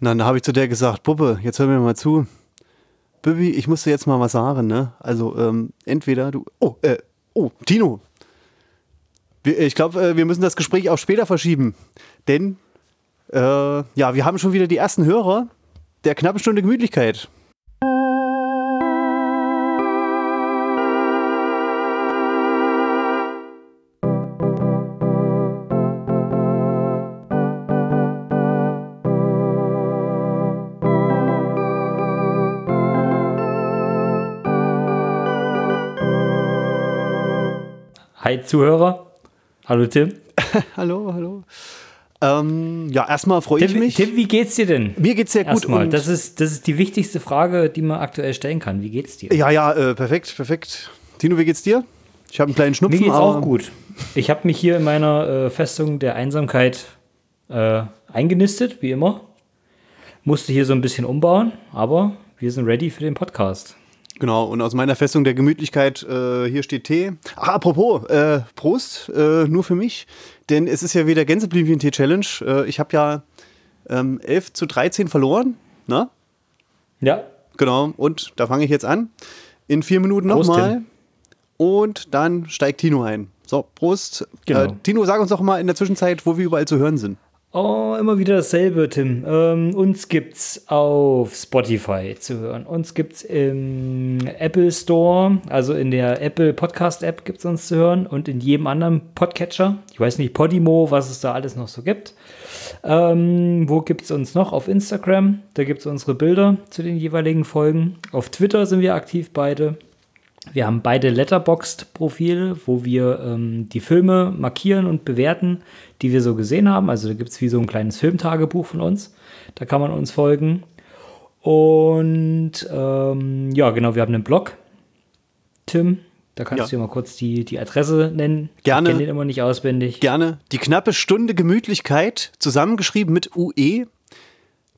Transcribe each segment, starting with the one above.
dann habe ich zu der gesagt, Puppe, jetzt hör mir mal zu. Bibi, ich muss dir jetzt mal was sagen, ne? Also, ähm, entweder du. Oh, äh, oh, Tino. Ich glaube, äh, wir müssen das Gespräch auch später verschieben. Denn, äh, ja, wir haben schon wieder die ersten Hörer der knappen Stunde Gemütlichkeit. Zuhörer. Hallo Tim. hallo, hallo. Ähm, ja, erstmal freue ich mich. Tim, wie geht's dir denn? Mir geht's sehr gut. Erstmal, das ist, das ist die wichtigste Frage, die man aktuell stellen kann. Wie geht's dir? Ja, ja, äh, perfekt, perfekt. Tino, wie geht's dir? Ich habe einen kleinen Schnupfen. Mir geht's auch gut. Ich habe mich hier in meiner äh, Festung der Einsamkeit äh, eingenistet, wie immer. Musste hier so ein bisschen umbauen, aber wir sind ready für den Podcast. Genau, und aus meiner Festung der Gemütlichkeit, äh, hier steht Tee. Ach, apropos, äh, Prost, äh, nur für mich, denn es ist ja wieder Gänseblümchen-Tee-Challenge. Äh, ich habe ja ähm, 11 zu 13 verloren, ne? Ja. Genau, und da fange ich jetzt an. In vier Minuten nochmal. Und dann steigt Tino ein. So, Prost. Genau. Äh, Tino, sag uns doch mal in der Zwischenzeit, wo wir überall zu hören sind. Oh, immer wieder dasselbe, Tim. Ähm, uns gibt's auf Spotify zu hören. Uns gibt's im Apple Store, also in der Apple Podcast App gibt's uns zu hören und in jedem anderen Podcatcher. Ich weiß nicht, Podimo, was es da alles noch so gibt. Ähm, wo gibt's uns noch? Auf Instagram. Da gibt's unsere Bilder zu den jeweiligen Folgen. Auf Twitter sind wir aktiv beide. Wir haben beide Letterboxd-Profile, wo wir ähm, die Filme markieren und bewerten, die wir so gesehen haben. Also da gibt es wie so ein kleines Filmtagebuch von uns. Da kann man uns folgen. Und ähm, ja, genau, wir haben einen Blog. Tim, da kannst ja. du dir mal kurz die, die Adresse nennen. Gerne. Ich kenne den immer nicht auswendig. Gerne. Die knappe Stunde Gemütlichkeit, zusammengeschrieben mit UE.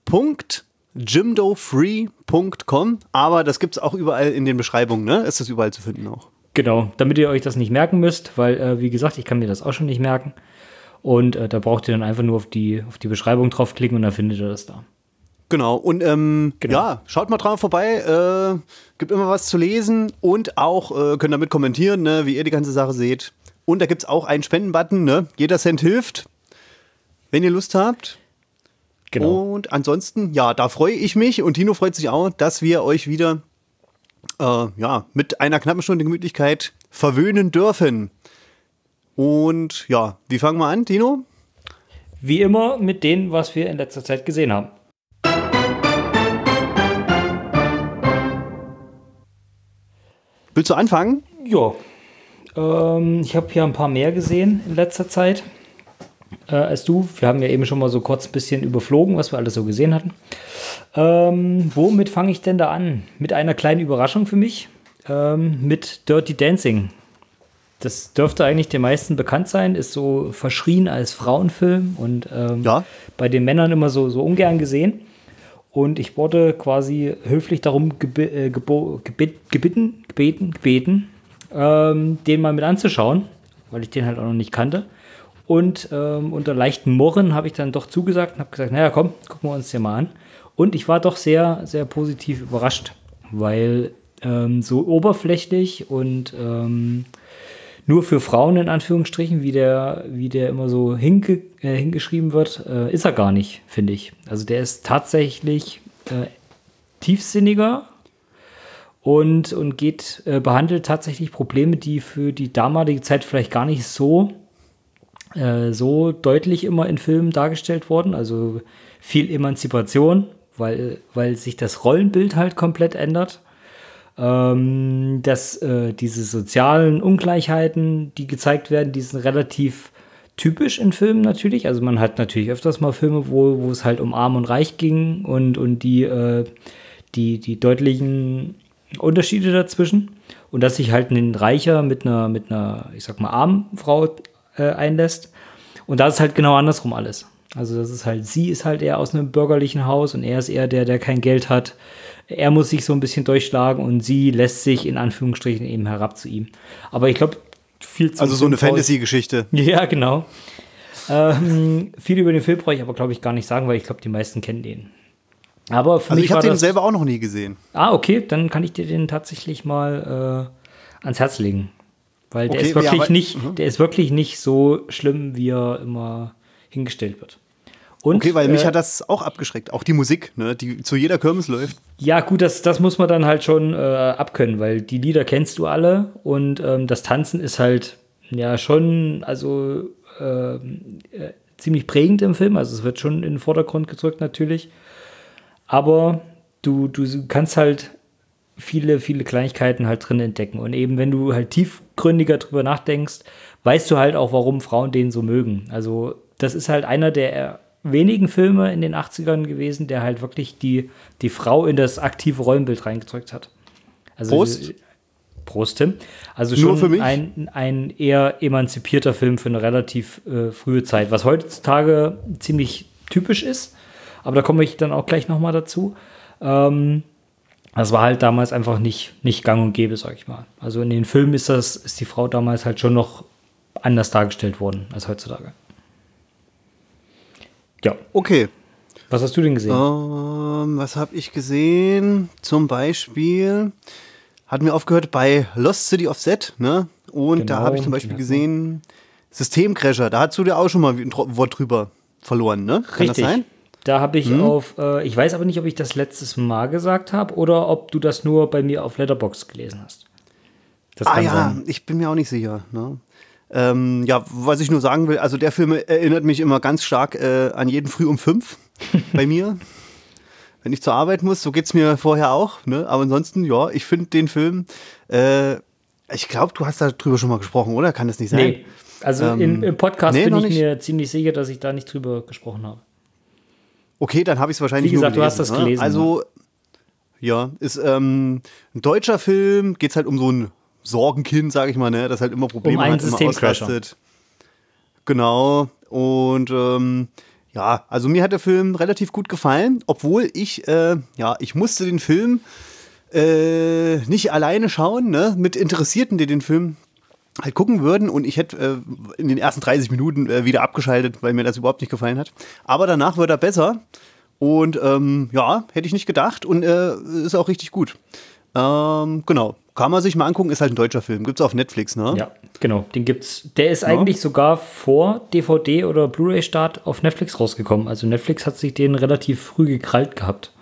Punkt jimdofree.com, aber das gibt es auch überall in den Beschreibungen, ne? Ist das überall zu finden auch. Genau, damit ihr euch das nicht merken müsst, weil, äh, wie gesagt, ich kann mir das auch schon nicht merken. Und äh, da braucht ihr dann einfach nur auf die, auf die Beschreibung draufklicken und dann findet ihr das da. Genau, und ähm, genau. ja, schaut mal dran vorbei, äh, gibt immer was zu lesen und auch äh, könnt damit kommentieren, ne, wie ihr die ganze Sache seht. Und da gibt es auch einen Spendenbutton, ne? Jeder Cent hilft, wenn ihr Lust habt. Genau. Und ansonsten, ja, da freue ich mich und Tino freut sich auch, dass wir euch wieder äh, ja, mit einer knappen Stunde Gemütlichkeit verwöhnen dürfen. Und ja, wie fangen wir an, Tino? Wie immer mit dem, was wir in letzter Zeit gesehen haben. Willst du anfangen? Ja. Ähm, ich habe hier ein paar mehr gesehen in letzter Zeit äh, als du. Wir haben ja eben schon mal so kurz ein bisschen überflogen, was wir alles so gesehen hatten. Ähm, womit fange ich denn da an? Mit einer kleinen Überraschung für mich. Ähm, mit Dirty Dancing. Das dürfte eigentlich den meisten bekannt sein, ist so verschrien als Frauenfilm und ähm, ja. bei den Männern immer so, so ungern gesehen. Und ich wurde quasi höflich darum geb äh, gebeten, gebeten, gebeten ähm, den mal mit anzuschauen, weil ich den halt auch noch nicht kannte. Und ähm, unter leichten Murren habe ich dann doch zugesagt und habe gesagt, naja, komm, gucken wir uns den mal an. Und ich war doch sehr, sehr positiv überrascht, weil ähm, so oberflächlich und ähm, nur für Frauen in Anführungsstrichen, wie der, wie der immer so hinge, äh, hingeschrieben wird, äh, ist er gar nicht, finde ich. Also der ist tatsächlich äh, tiefsinniger und, und geht, äh, behandelt tatsächlich Probleme, die für die damalige Zeit vielleicht gar nicht so äh, so deutlich immer in Filmen dargestellt worden. Also viel Emanzipation, weil, weil sich das Rollenbild halt komplett ändert. Ähm, dass äh, diese sozialen Ungleichheiten, die gezeigt werden, die sind relativ typisch in Filmen natürlich. Also man hat natürlich öfters mal Filme, wo, wo es halt um Arm und Reich ging und, und die, äh, die, die deutlichen Unterschiede dazwischen. Und dass sich halt ein Reicher mit einer, mit einer, ich sag mal, armen Frau äh, einlässt. Und da ist halt genau andersrum alles. Also das ist halt, sie ist halt eher aus einem bürgerlichen Haus und er ist eher der, der kein Geld hat. Er muss sich so ein bisschen durchschlagen und sie lässt sich in Anführungsstrichen eben herab zu ihm. Aber ich glaube, viel zu. Also so eine Fantasy-Geschichte. Ja, genau. Ähm, viel über den Film brauche ich aber, glaube ich, gar nicht sagen, weil ich glaube, die meisten kennen den. Aber für Also mich ich habe den selber auch noch nie gesehen. Ah, okay, dann kann ich dir den tatsächlich mal äh, ans Herz legen. Weil der Okay, ist wirklich ja, aber- nicht, mhm. der ist wirklich nicht so schlimm, wie er immer hingestellt wird. Und, Okay, weil mich äh, hat das auch abgeschreckt. Auch die Musik, ne, die zu jeder Kirmes läuft. Ja, gut, das, das muss man dann halt schon äh, abkönnen, weil die Lieder kennst du alle und ähm, das Tanzen ist halt ja schon, also ähm, äh, ziemlich prägend im Film. Also es wird schon in den Vordergrund gedrückt natürlich. Aber du, du kannst halt viele, viele Kleinigkeiten halt drin entdecken. Und eben, wenn du halt tiefgründiger drüber nachdenkst, weißt du halt auch, warum Frauen den so mögen. Also, das ist halt einer der wenigen Filme in den 80ern gewesen, der halt wirklich die, die Frau in das aktive Rollenbild reingedrückt hat. Also, Prost. Prost, Tim. Also Nur schon für mich? Ein, ein eher emanzipierter Film für eine relativ äh, frühe Zeit, was heutzutage ziemlich typisch ist. Aber da komme ich dann auch gleich nochmal dazu. Ähm, das war halt damals einfach nicht, nicht gang und gäbe, sag ich mal. Also in den Filmen ist das, ist die Frau damals halt schon noch anders dargestellt worden als heutzutage. Ja. Okay. Was hast du denn gesehen? Ähm, was habe ich gesehen? Zum Beispiel hatten wir aufgehört bei Lost City of Z, ne? Und da Genau, habe ich zum Beispiel gesehen Systemcrasher. Da hast du dir auch schon mal ein Wort drüber verloren, ne? Kann Richtig. das sein? Da habe ich auf, äh, ich weiß aber nicht, ob ich das letztes Mal gesagt habe oder ob du das nur bei mir auf Letterbox gelesen hast. Das Ah ja, sein. ich bin mir auch nicht sicher. Ne? Ähm, ja, was ich nur sagen will, also der Film erinnert mich immer ganz stark äh, an jeden Früh um fünf bei mir. Wenn ich zur Arbeit muss, so geht's mir vorher auch. Ne? Aber ansonsten, ja, ich finde den Film, äh, ich glaube, du hast darüber schon mal gesprochen, oder? Kann das nicht sein? Nee, also Ähm, in, im Podcast nee, bin ich nicht. mir ziemlich sicher, dass ich da nicht drüber gesprochen habe. Okay, dann habe ich es wahrscheinlich Wie gesagt, nur du hast gelesen, das ne? gelesen, Also, ja, ist ähm, ein deutscher Film, geht es halt um so ein Sorgenkind, sage ich mal, ne, das halt immer Probleme Um hat, immer ausrastet. Genau. Und ähm, ja, also mir hat der Film relativ gut gefallen, obwohl ich, äh, ja, ich musste den Film äh, nicht alleine schauen, ne, mit Interessierten, die den Film halt gucken würden und ich hätte äh, in den ersten 30 Minuten äh, wieder abgeschaltet, weil mir das überhaupt nicht gefallen hat. Aber danach wird er besser und ähm, ja, hätte ich nicht gedacht und äh, ist auch richtig gut. Ähm, genau, kann man sich mal angucken, ist halt ein deutscher Film, gibt's auf Netflix, ne? Ja, genau, den gibt's. Der ist eigentlich sogar vor DVD oder Blu-ray-Start auf Netflix rausgekommen. Also Netflix hat sich den relativ früh gekrallt gehabt.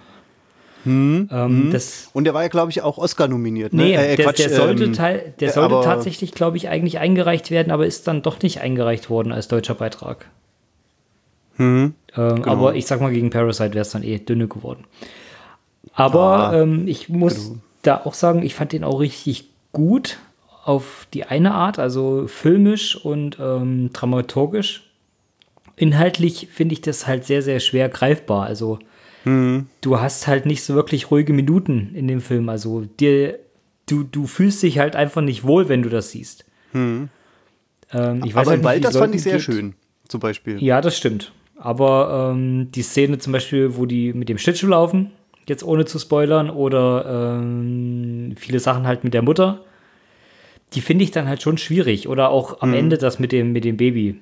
Ähm, Das, Und der war ja, glaube ich, auch Oscar nominiert. Ne? nee, Äh, der, Quatsch, der sollte, ähm, teil, der äh, sollte aber- tatsächlich, glaube ich, eigentlich eingereicht werden, aber ist dann doch nicht eingereicht worden als deutscher Beitrag. Mhm. Ähm, Genau. Aber ich sag mal, gegen Parasite wäre es dann eh dünne geworden. Aber Ah, ähm, ich muss genau. da auch sagen, ich fand den auch richtig gut auf die eine Art, also filmisch und ähm, dramaturgisch. Inhaltlich finde ich das halt sehr, sehr schwer greifbar. Also Mhm. du hast halt nicht so wirklich ruhige Minuten in dem Film. Also dir, du, du fühlst dich halt einfach nicht wohl, wenn du das siehst. Ähm, ich weiß Mhm. Aber halt nicht, das fand ich sehr geht. schön, zum Beispiel. Ja, das stimmt. Aber ähm, die Szene zum Beispiel, wo die mit dem Schlittschuh laufen, jetzt ohne zu spoilern, oder ähm, viele Sachen halt mit der Mutter, die finde ich dann halt schon schwierig. Oder auch am Ende das mit dem, mit dem Baby.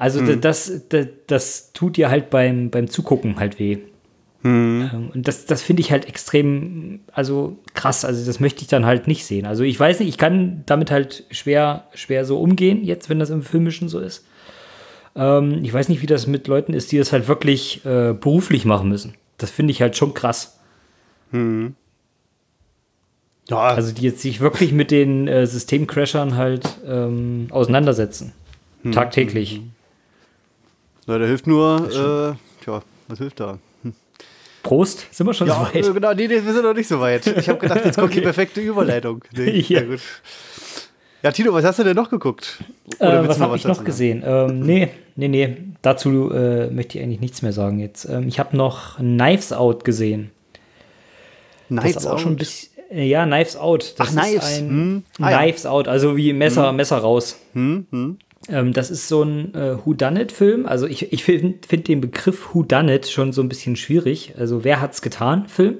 Also da- das, das, das tut dir halt beim, beim Zugucken halt weh. Ähm, Und das, das finde ich halt extrem, also krass. Also das möchte ich dann halt nicht sehen. Also ich weiß nicht, ich kann damit halt schwer, schwer so umgehen, jetzt, wenn das im Filmischen so ist. Ähm, ich weiß nicht, wie das mit Leuten ist, die das halt wirklich äh, beruflich machen müssen. Das finde ich halt schon krass. Ja, Also die jetzt sich wirklich mit den äh, Systemcrashern halt ähm, auseinandersetzen. Tagtäglich. Na, da hilft nur, äh, tja, was hilft da? Prost, sind wir schon Ja, so äh, weit? genau, nee, nee, wir sind noch nicht so weit. Ich habe gedacht, jetzt kommt die Okay. perfekte Überleitung. Nee, Ja. gut. Ja, Tino, was hast du denn noch geguckt? Äh, willst was habe ich noch gesehen? Ähm, nee, nee, nee. Dazu äh, möchte ich eigentlich nichts mehr sagen jetzt. Ähm, ich habe noch Knives Out gesehen. Das Knives ist auch schon ein Out. bisschen. äh, Ja, Knives Out. Das Ach, Knives. Hm. Ah, ja. Knives Out, also wie Messer, Messer raus. Hm, hm. Ähm, das ist so ein äh, Whodunit-Film. Also ich, ich finde find den Begriff Whodunit schon so ein bisschen schwierig. Also wer hat's getan? Film.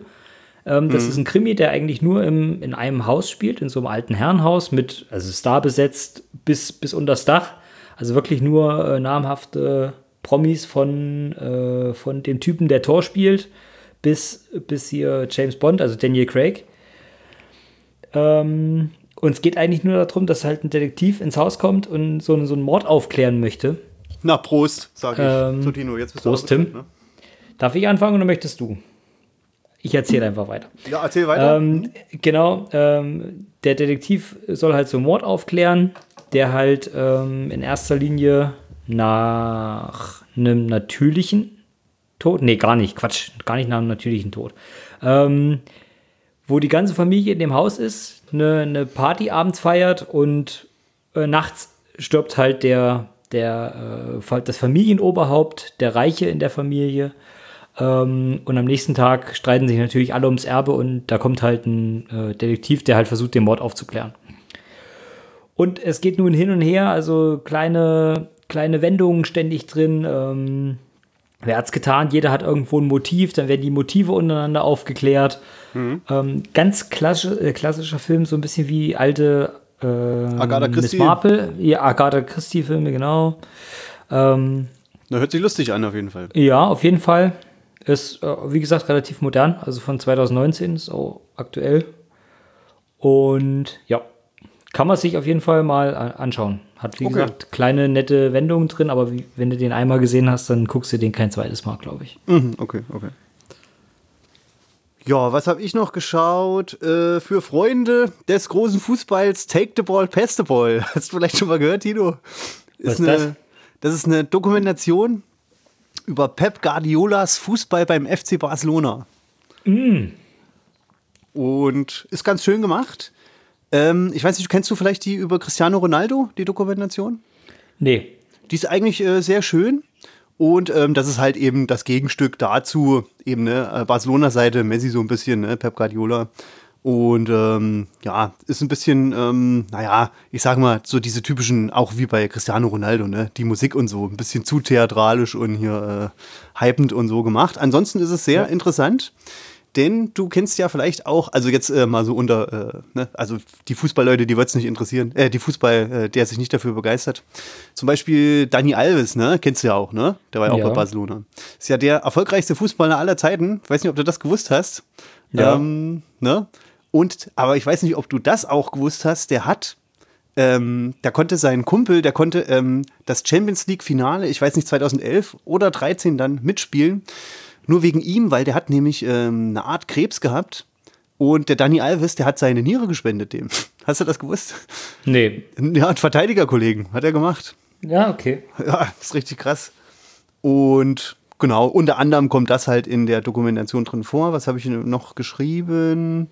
Ähm, das ist ein Krimi, der eigentlich nur im, in einem Haus spielt, in so einem alten Herrenhaus mit, also Star besetzt bis, bis unter das Dach. Also wirklich nur äh, namhafte Promis von, äh, von dem Typen, der Tor spielt, bis, bis hier James Bond, also Daniel Craig. Ähm, und es geht eigentlich nur darum, dass halt ein Detektiv ins Haus kommt und so, so einen Mord aufklären möchte. Na, Prost, sage ich. Ähm, zu Tino. Jetzt bist Prost, du Tim. ne? Darf ich anfangen oder möchtest du? Ich erzähle einfach weiter. Ja, erzähl weiter. Ähm, genau, ähm, der Detektiv soll halt so einen Mord aufklären, der halt ähm, in erster Linie nach einem natürlichen Tod, nee, gar nicht, Quatsch, gar nicht nach einem natürlichen Tod, ähm, wo die ganze Familie in dem Haus ist, eine, eine Party abends feiert und äh, nachts stirbt halt der, der, äh, das Familienoberhaupt, der Reiche in der Familie. Ähm, und am nächsten Tag streiten sich natürlich alle ums Erbe und da kommt halt ein äh, Detektiv, der halt versucht, den Mord aufzuklären. Und es geht nun hin und her, also kleine, kleine Wendungen ständig drin. Ähm, wer hat's getan? Jeder hat irgendwo ein Motiv, dann werden die Motive untereinander aufgeklärt. Ähm, ganz klassisch, äh, klassischer Film, so ein bisschen wie alte äh, Agatha Miss Christie. Marple. Ja, Agatha Christie-Filme, genau. Ähm, Na, hört sich lustig an, auf jeden Fall. ja, auf jeden Fall. Ist, äh, wie gesagt, relativ modern, also von 2019, ist auch aktuell. Und ja, kann man sich auf jeden Fall mal anschauen. Hat, wie Okay. gesagt, kleine nette Wendungen drin, aber wie, wenn du den einmal gesehen hast, dann guckst du den kein zweites Mal, glaube ich. Mhm, okay, okay. Ja, was habe ich noch geschaut? Äh, für Freunde des großen Fußballs Take the Ball, Pass the Ball. Hast du vielleicht schon mal gehört, Tino? Was ist eine, das? das ist eine Dokumentation über Pep Guardiolas Fußball beim FC Barcelona. Mm. Und ist ganz schön gemacht. Ähm, ich weiß nicht, kennst du vielleicht die über Cristiano Ronaldo, die Dokumentation? Nee. Die ist eigentlich äh, sehr schön. Und ähm, das ist halt eben das Gegenstück dazu, eben ne, äh, Barcelona-Seite, Messi so ein bisschen, ne, Pep Guardiola. Und ähm, ja, ist ein bisschen, ähm, naja, ich sag mal, so diese typischen, auch wie bei Cristiano Ronaldo, ne, die Musik und so, ein bisschen zu theatralisch und hier äh, hypend und so gemacht. Ansonsten ist es sehr interessant. Denn du kennst ja vielleicht auch, also jetzt äh, mal so unter, äh, ne, also die Fußballleute, die wird es nicht interessieren, äh, die Fußball, äh, der sich nicht dafür begeistert. Zum Beispiel Dani Alves, ne, kennst du ja auch, ne? Der war ja auch Ja. bei Barcelona. Ist ja der erfolgreichste Fußballer aller Zeiten. Ich weiß nicht, ob du das gewusst hast. Ja. Ähm, ne? Und, aber ich weiß nicht, ob du das auch gewusst hast, der hat ähm, da konnte sein Kumpel, der konnte ähm, das Champions League Finale, ich weiß nicht, 2011 oder 13 dann mitspielen. Nur wegen ihm, weil der hat nämlich ähm, eine Art Krebs gehabt. Und der Dani Alves, der hat seine Niere gespendet dem. Hast du das gewusst? Nee. Ja, ein Verteidigerkollegen hat er gemacht. Ja, okay. Ja, ist richtig krass. Und genau, unter anderem kommt das halt in der Dokumentation drin vor. Was habe ich noch geschrieben?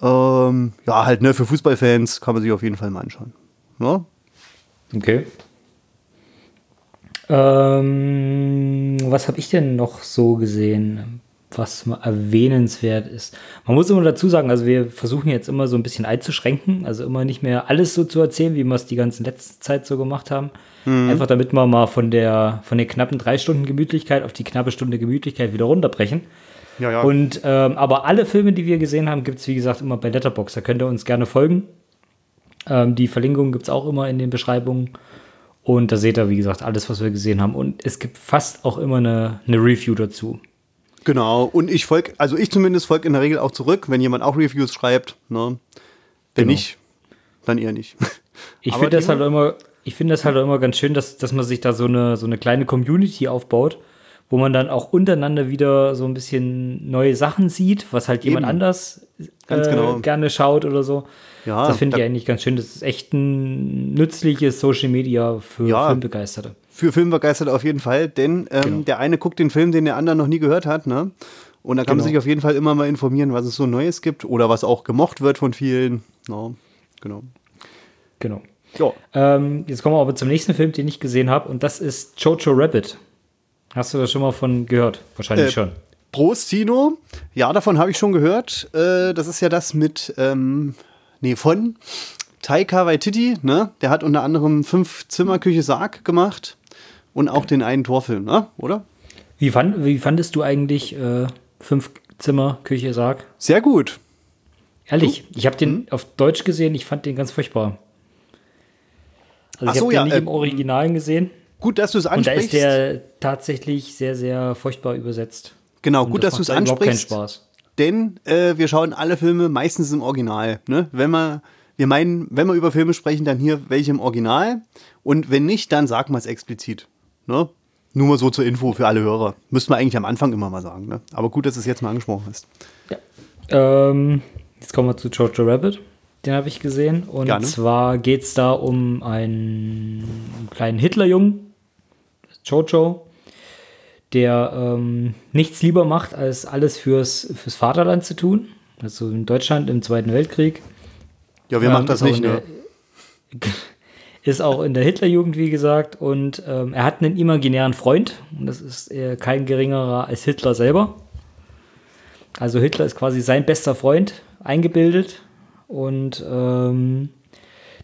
Ähm, ja, halt, ne, für Fußballfans kann man sich auf jeden Fall mal anschauen. Ja? Okay. Ähm, was habe ich denn noch so gesehen, was mal erwähnenswert ist? Man muss immer dazu sagen, also wir versuchen jetzt immer so ein bisschen einzuschränken, also immer nicht mehr alles so zu erzählen, wie wir es die ganze letzte Zeit so gemacht haben. Einfach damit wir mal von der, von der knappen drei Stunden Gemütlichkeit auf die knappe Stunde Gemütlichkeit wieder runterbrechen. Ja, ja. Und ähm, aber alle Filme, die wir gesehen haben, gibt es wie gesagt immer bei Letterbox. Da könnt ihr uns gerne folgen. Ähm, die Verlinkungen gibt es auch immer in den Beschreibungen. Und da seht ihr, wie gesagt, alles, was wir gesehen haben. Und es gibt fast auch immer eine, eine Review dazu. Genau. Und ich folge, also ich zumindest folge in der Regel auch zurück, wenn jemand auch Reviews schreibt. Ne? Wenn Genau. nicht, dann eher nicht. Ich finde das halt immer, ich finde das halt immer ganz schön, dass, dass man sich da so eine, so eine kleine Community aufbaut, wo man dann auch untereinander wieder so ein bisschen neue Sachen sieht, was halt jemand Eben. anders Ganz äh, genau. gerne schaut oder so. Ja, das finde ich eigentlich ganz schön. Das ist echt ein nützliches Social Media für Ja. Filmbegeisterte. Für Filmbegeisterte auf jeden Fall, denn ähm, Genau. der eine guckt den Film, den der andere noch nie gehört hat, ne? Und da kann man Genau. sich auf jeden Fall immer mal informieren, was es so Neues gibt oder was auch gemocht wird von vielen. Ne? Genau. Genau. Ja. Ähm, jetzt kommen wir aber zum nächsten Film, den ich gesehen habe, und das ist Jojo Rabbit. Hast du da schon mal von gehört? Wahrscheinlich Äh, schon. Prost, Tino. Ja, davon habe ich schon gehört. Äh, das ist ja das mit, ähm, nee, von Taika Waititi, ne? Der hat unter anderem fünf Zimmer Küche Sarg gemacht und auch den einen Torfilm, ne? Oder? Wie, fand, wie fandest du eigentlich äh, Fünf Zimmer, Küche, Sarg? Sehr gut. Ehrlich, ich habe den Hm? auf Deutsch gesehen, ich fand den ganz furchtbar. Also Ach ich so, habe ja, den nicht äh, im Originalen gesehen. Gut, dass du es ansprichst. Und da ist der tatsächlich sehr, sehr furchtbar übersetzt. Genau, Und gut, das dass du es ansprichst. Keinen Spaß. Denn äh, wir schauen alle Filme meistens im Original. Ne? Wenn wir, wir meinen, wenn wir über Filme sprechen, dann hier welche im Original. Und wenn nicht, dann sagen wir es explizit. Ne? Nur mal so zur Info für alle Hörer. Müssten wir eigentlich am Anfang immer mal sagen. Ne? Aber gut, dass du es jetzt mal angesprochen hast. Ja. Ähm, jetzt kommen wir zu Jojo Rabbit. Den habe ich gesehen. Und Gerne. zwar geht es da um einen kleinen Hitlerjungen, Jojo, der ähm, nichts lieber macht, als alles fürs, fürs Vaterland zu tun. Also in Deutschland im Zweiten Weltkrieg. Ja, wer ähm, macht das nicht, ne? ist auch in der Hitlerjugend, wie gesagt. Und ähm, er hat einen imaginären Freund. Und das ist äh, kein geringerer als Hitler selber. Also Hitler ist quasi sein bester Freund, eingebildet. Und ähm,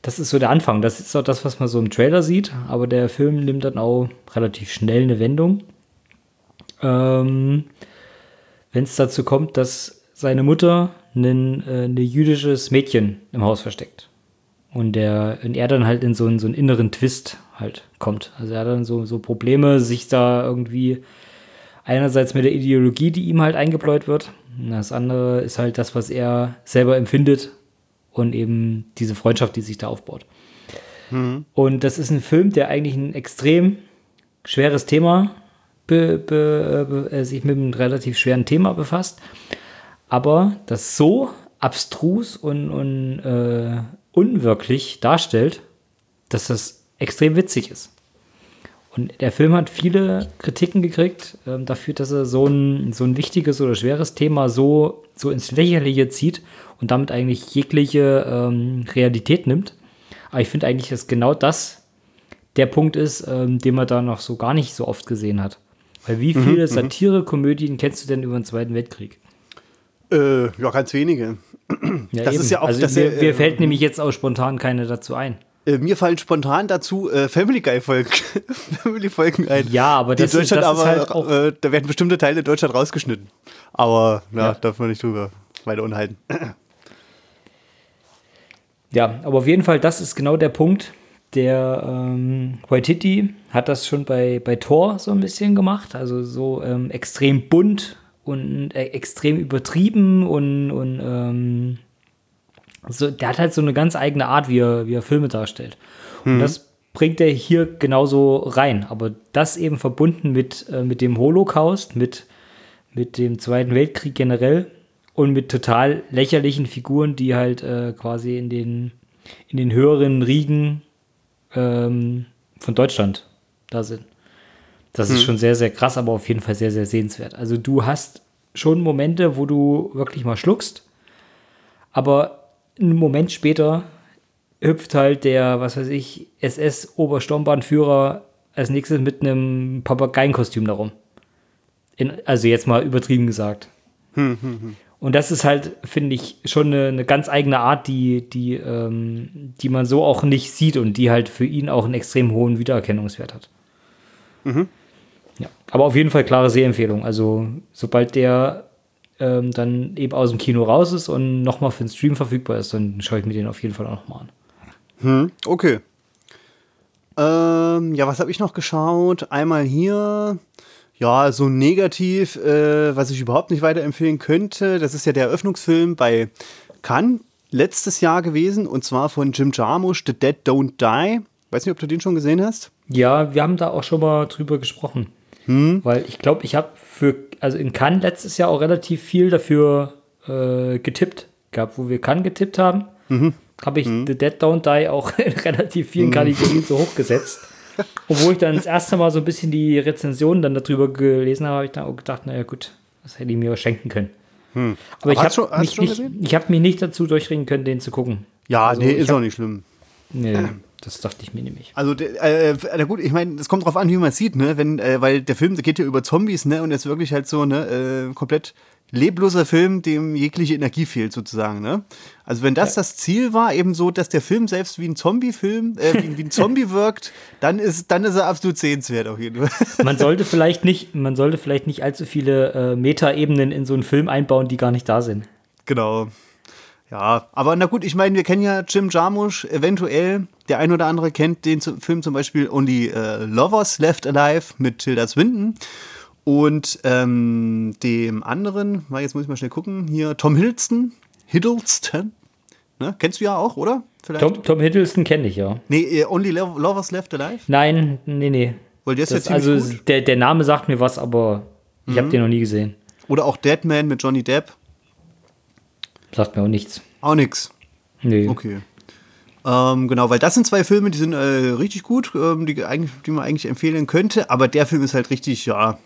das ist so der Anfang. Das ist auch das, was man so im Trailer sieht. Aber der Film nimmt dann auch relativ schnell eine Wendung. Ähm, Wenn es dazu kommt, dass seine Mutter ein äh, jüdisches Mädchen im Haus versteckt. Und, der, und er dann halt in so einen, so einen inneren Twist halt kommt. Also er hat dann so, so Probleme, sich da irgendwie einerseits mit der Ideologie, die ihm halt eingebläut wird. Und das andere ist halt das, was er selber empfindet und eben diese Freundschaft, die sich da aufbaut. Mhm. Und das ist ein Film, der eigentlich ein extrem schweres Thema be, be, be, äh, sich mit einem relativ schweren Thema befasst, aber das so abstrus und, und äh, unwirklich darstellt, dass das extrem witzig ist. Und der Film hat viele Kritiken gekriegt äh, dafür, dass er so ein, so ein wichtiges oder schweres Thema so, so ins Lächerliche zieht und damit eigentlich jegliche ähm, Realität nimmt. Aber ich finde eigentlich, dass genau das der Punkt ist, ähm, den man da noch so gar nicht so oft gesehen hat. Weil wie mhm, viele mhm, Satire-Komödien kennst du denn über den Zweiten Weltkrieg? Äh, ja, ganz wenige. Ja, das eben. ist ja auch. Also das, mir, mir äh, fällt nämlich jetzt auch spontan keine dazu ein. Äh, mir fallen spontan dazu äh, Family Guy Folgen, Family Folgen ein. Ja, aber das, ist, das aber, ist halt auch. Äh, da werden bestimmte Teile in Deutschland rausgeschnitten. Aber ja, ja. darf man nicht drüber weiter unhalten. Ja, aber auf jeden Fall, das ist genau der Punkt. Der ähm, Waititi hat das schon bei, bei Thor so ein bisschen gemacht. Also so ähm, extrem bunt und äh, extrem übertrieben und, und ähm, so, der hat halt so eine ganz eigene Art, wie er, wie er Filme darstellt. Und mhm. das bringt er hier genauso rein. Aber das eben verbunden mit, äh, mit dem Holocaust, mit, mit dem Zweiten Weltkrieg generell und mit total lächerlichen Figuren, die halt äh, quasi in den, in den höheren Riegen ähm, von Deutschland da sind. Das hm. ist schon sehr, sehr krass, aber auf jeden Fall sehr, sehr sehenswert. Also du hast schon Momente, wo du wirklich mal schluckst, aber einen Moment später hüpft halt der, was weiß ich, SS-Obersturmbahnführer als nächstes mit einem Papageienkostüm darum. In, also jetzt mal übertrieben gesagt. Hm, hm, hm. Und das ist halt, finde ich, schon eine, eine, ganz eigene Art, die, die, ähm, die man so auch nicht sieht und die halt für ihn auch einen extrem hohen Wiedererkennungswert hat. Mhm. Ja, aber auf jeden Fall klare Sehempfehlung. Also, sobald der ähm, dann eben aus dem Kino raus ist und nochmal für den Stream verfügbar ist, dann schaue ich mir den auf jeden Fall auch nochmal an. Hm, okay. Ähm, ja, was habe ich noch geschaut? Einmal hier ja, so negativ, äh, was ich überhaupt nicht weiterempfehlen könnte, das ist ja der Eröffnungsfilm bei Cannes letztes Jahr gewesen und zwar von Jim Jarmusch, The Dead Don't Die. Weiß nicht, ob du den schon gesehen hast? Ja, wir haben da auch schon mal drüber gesprochen. Hm? Weil ich glaube, ich habe für, also in Cannes letztes Jahr auch relativ viel dafür äh, getippt gehabt, wo wir Cannes getippt haben. Mhm. Habe ich mhm. The Dead Don't Die auch in relativ vielen mhm. Kategorien so hochgesetzt. Wo ich dann das erste Mal so ein bisschen die Rezensionen dann darüber gelesen habe, habe ich dann auch gedacht, naja gut, das hätte ich mir schenken können. Hm. Aber, Aber ich habe mich, nicht, hab mich nicht dazu durchringen können, den zu gucken. Ja, also nee, ist hab, auch nicht schlimm. Nee, das dachte ich mir nämlich. Also, äh, na gut, ich meine, es kommt drauf an, wie man es sieht, ne? Wenn, äh, weil der Film der geht ja über Zombies, ne? Und ist wirklich halt so, ne, äh, komplett lebloser Film, dem jegliche Energie fehlt, sozusagen. Ne? Also wenn das ja. das Ziel war, eben so, dass der Film selbst wie ein Zombie-Film, äh, wie, wie, ein Zombie wirkt, dann ist, dann ist er absolut sehenswert auf jeden Fall. Man sollte vielleicht nicht, man sollte vielleicht nicht allzu viele äh, Meta-Ebenen in so einen Film einbauen, die gar nicht da sind. Genau. Ja, aber na gut, ich meine, wir kennen ja Jim Jarmusch, eventuell. Der ein oder andere kennt den Film zum Beispiel Only äh, Lovers Left Alive mit Tilda Swinton. Und ähm, dem anderen, mal jetzt muss ich mal schnell gucken, hier Tom Hiddleston. Hiddleston. Ne? Kennst du ja auch, oder? Vielleicht? Tom, Tom Hiddleston kenne ich ja. Nee, äh, Only Lovers Left Alive? Nein, nee, nee. Weil der ist das, also gut. Der, der Name sagt mir was, aber ich mhm. habe den noch nie gesehen. Oder auch Deadman mit Johnny Depp. Sagt mir auch nichts. Auch nichts. Nee. Okay. Ähm, genau, weil das sind zwei Filme, die sind äh, richtig gut, ähm, die, die man eigentlich empfehlen könnte, aber der Film ist halt richtig, ja,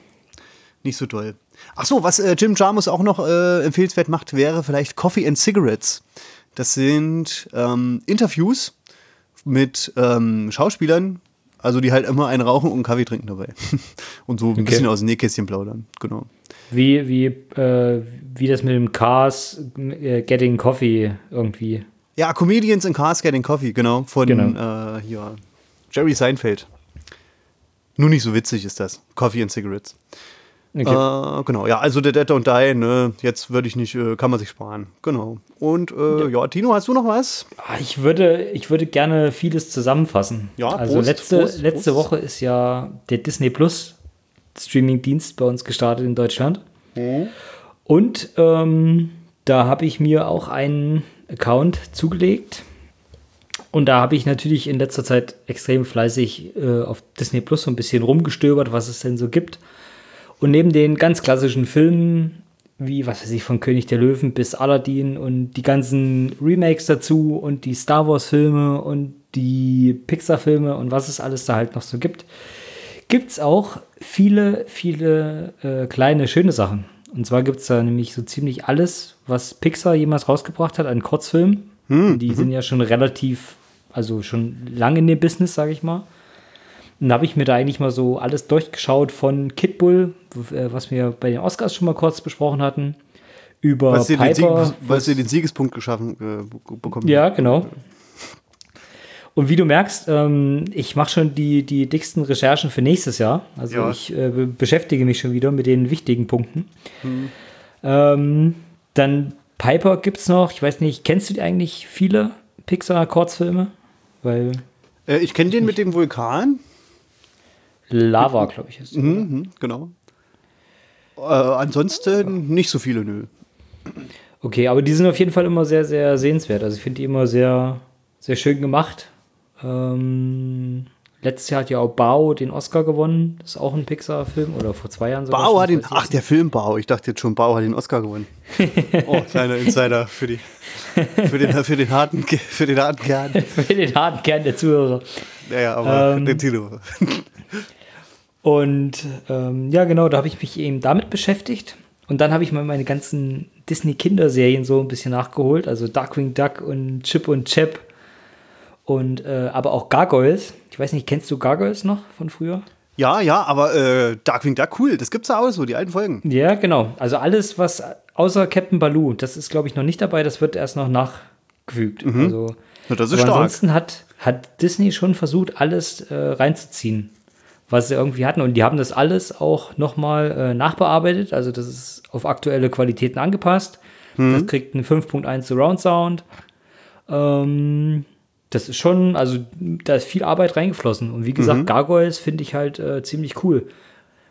nicht so toll. Ach so, was äh, Jim Jarmus auch noch äh, empfehlenswert macht, wäre vielleicht Coffee and Cigarettes. Das sind ähm, Interviews mit ähm, Schauspielern, also die halt immer einen rauchen und einen Kaffee trinken dabei. und so ein okay. bisschen aus dem Nähkästchen plaudern, genau. Wie, wie, äh, wie das mit dem Cars äh, Getting Coffee irgendwie. Ja, Comedians in Cars Getting Coffee, genau. Von genau. Äh, hier, Jerry Seinfeld. Nur nicht so witzig ist das. Coffee and Cigarettes. Okay. Äh, genau, ja, also der Dead Don't Die, ne, jetzt würde ich nicht, äh, kann man sich sparen. Genau. Und äh, ja. ja. Tino, hast du noch was? Ah, ich würde, ich würde gerne vieles zusammenfassen. Ja, also Prost, letzte, Prost, letzte Prost. Woche ist ja der Disney Plus Streaming-Dienst bei uns gestartet in Deutschland. Mhm. Und ähm, da habe ich mir auch einen Account zugelegt. Und da habe ich natürlich in letzter Zeit extrem fleißig äh, auf Disney Plus so ein bisschen rumgestöbert, was es denn so gibt. Und neben den ganz klassischen Filmen, wie, was weiß ich, von König der Löwen bis Aladdin und die ganzen Remakes dazu und die Star Wars-Filme und die Pixar-Filme und was es alles da halt noch so gibt, gibt es auch viele, viele äh, kleine, schöne Sachen. Und zwar gibt es da nämlich so ziemlich alles, was Pixar jemals rausgebracht hat, an Kurzfilmen. Hm. Die sind ja schon relativ, also schon lange in dem Business, sage ich mal. Und da habe ich mir da eigentlich mal so alles durchgeschaut von Kid Bull, äh, was wir bei den Oscars schon mal kurz besprochen hatten, über was Piper. Den Sieg, was sie den Siegespunkt geschaffen äh, bekommen. Ja, genau. Und wie du merkst, ähm, ich mache schon die, die dicksten Recherchen für nächstes Jahr. Also ja. ich äh, beschäftige mich schon wieder mit den wichtigen Punkten. Hm. Ähm, dann Piper gibt es noch. Ich weiß nicht, kennst du eigentlich viele Pixar-Kurzfilme? Weil. Äh, ich kenne den mit dem Vulkan. Lava, glaube ich. Ist mhm, mhm, genau. Äh, ansonsten nicht so viele, nö. Okay, aber die sind auf jeden Fall immer sehr, sehr sehenswert. Also ich finde die immer sehr, sehr schön gemacht. Ähm, letztes Jahr hat ja auch Bao den Oscar gewonnen. Das ist auch ein Pixar-Film oder vor zwei Jahren sogar. Bao hat den, ach, der Film Bao. Ich dachte jetzt schon, Bao hat den Oscar gewonnen. oh, kleiner Insider für, die, für, den, für, den harten, für den harten Kern. für den harten Kern der Zuhörer. Naja, aber ähm, den Tino. und ähm, ja, genau, da habe ich mich eben damit beschäftigt. Und dann habe ich mal meine ganzen Disney-Kinderserien so ein bisschen nachgeholt. Also Darkwing Duck und Chip und Chap und äh, aber auch Gargoyles. Ich weiß nicht, kennst du Gargoyles noch von früher? Ja, ja, aber äh, Darkwing Duck, cool. Das gibt's ja auch so, die alten Folgen. Ja, genau. Also alles, was außer Captain Baloo, das ist, glaube ich, noch nicht dabei. Das wird erst noch nachgefügt. Mhm. Also, ja, das ist stark. Ansonsten hat, hat Disney schon versucht, alles äh, reinzuziehen, was sie irgendwie hatten. Und die haben das alles auch nochmal äh, nachbearbeitet. Also das ist auf aktuelle Qualitäten angepasst. Mhm. Das kriegt einen 5.1 Surround Sound. Ähm, das ist schon, also da ist viel Arbeit reingeflossen. Und wie gesagt, mhm. Gargoyles finde ich halt äh, ziemlich cool.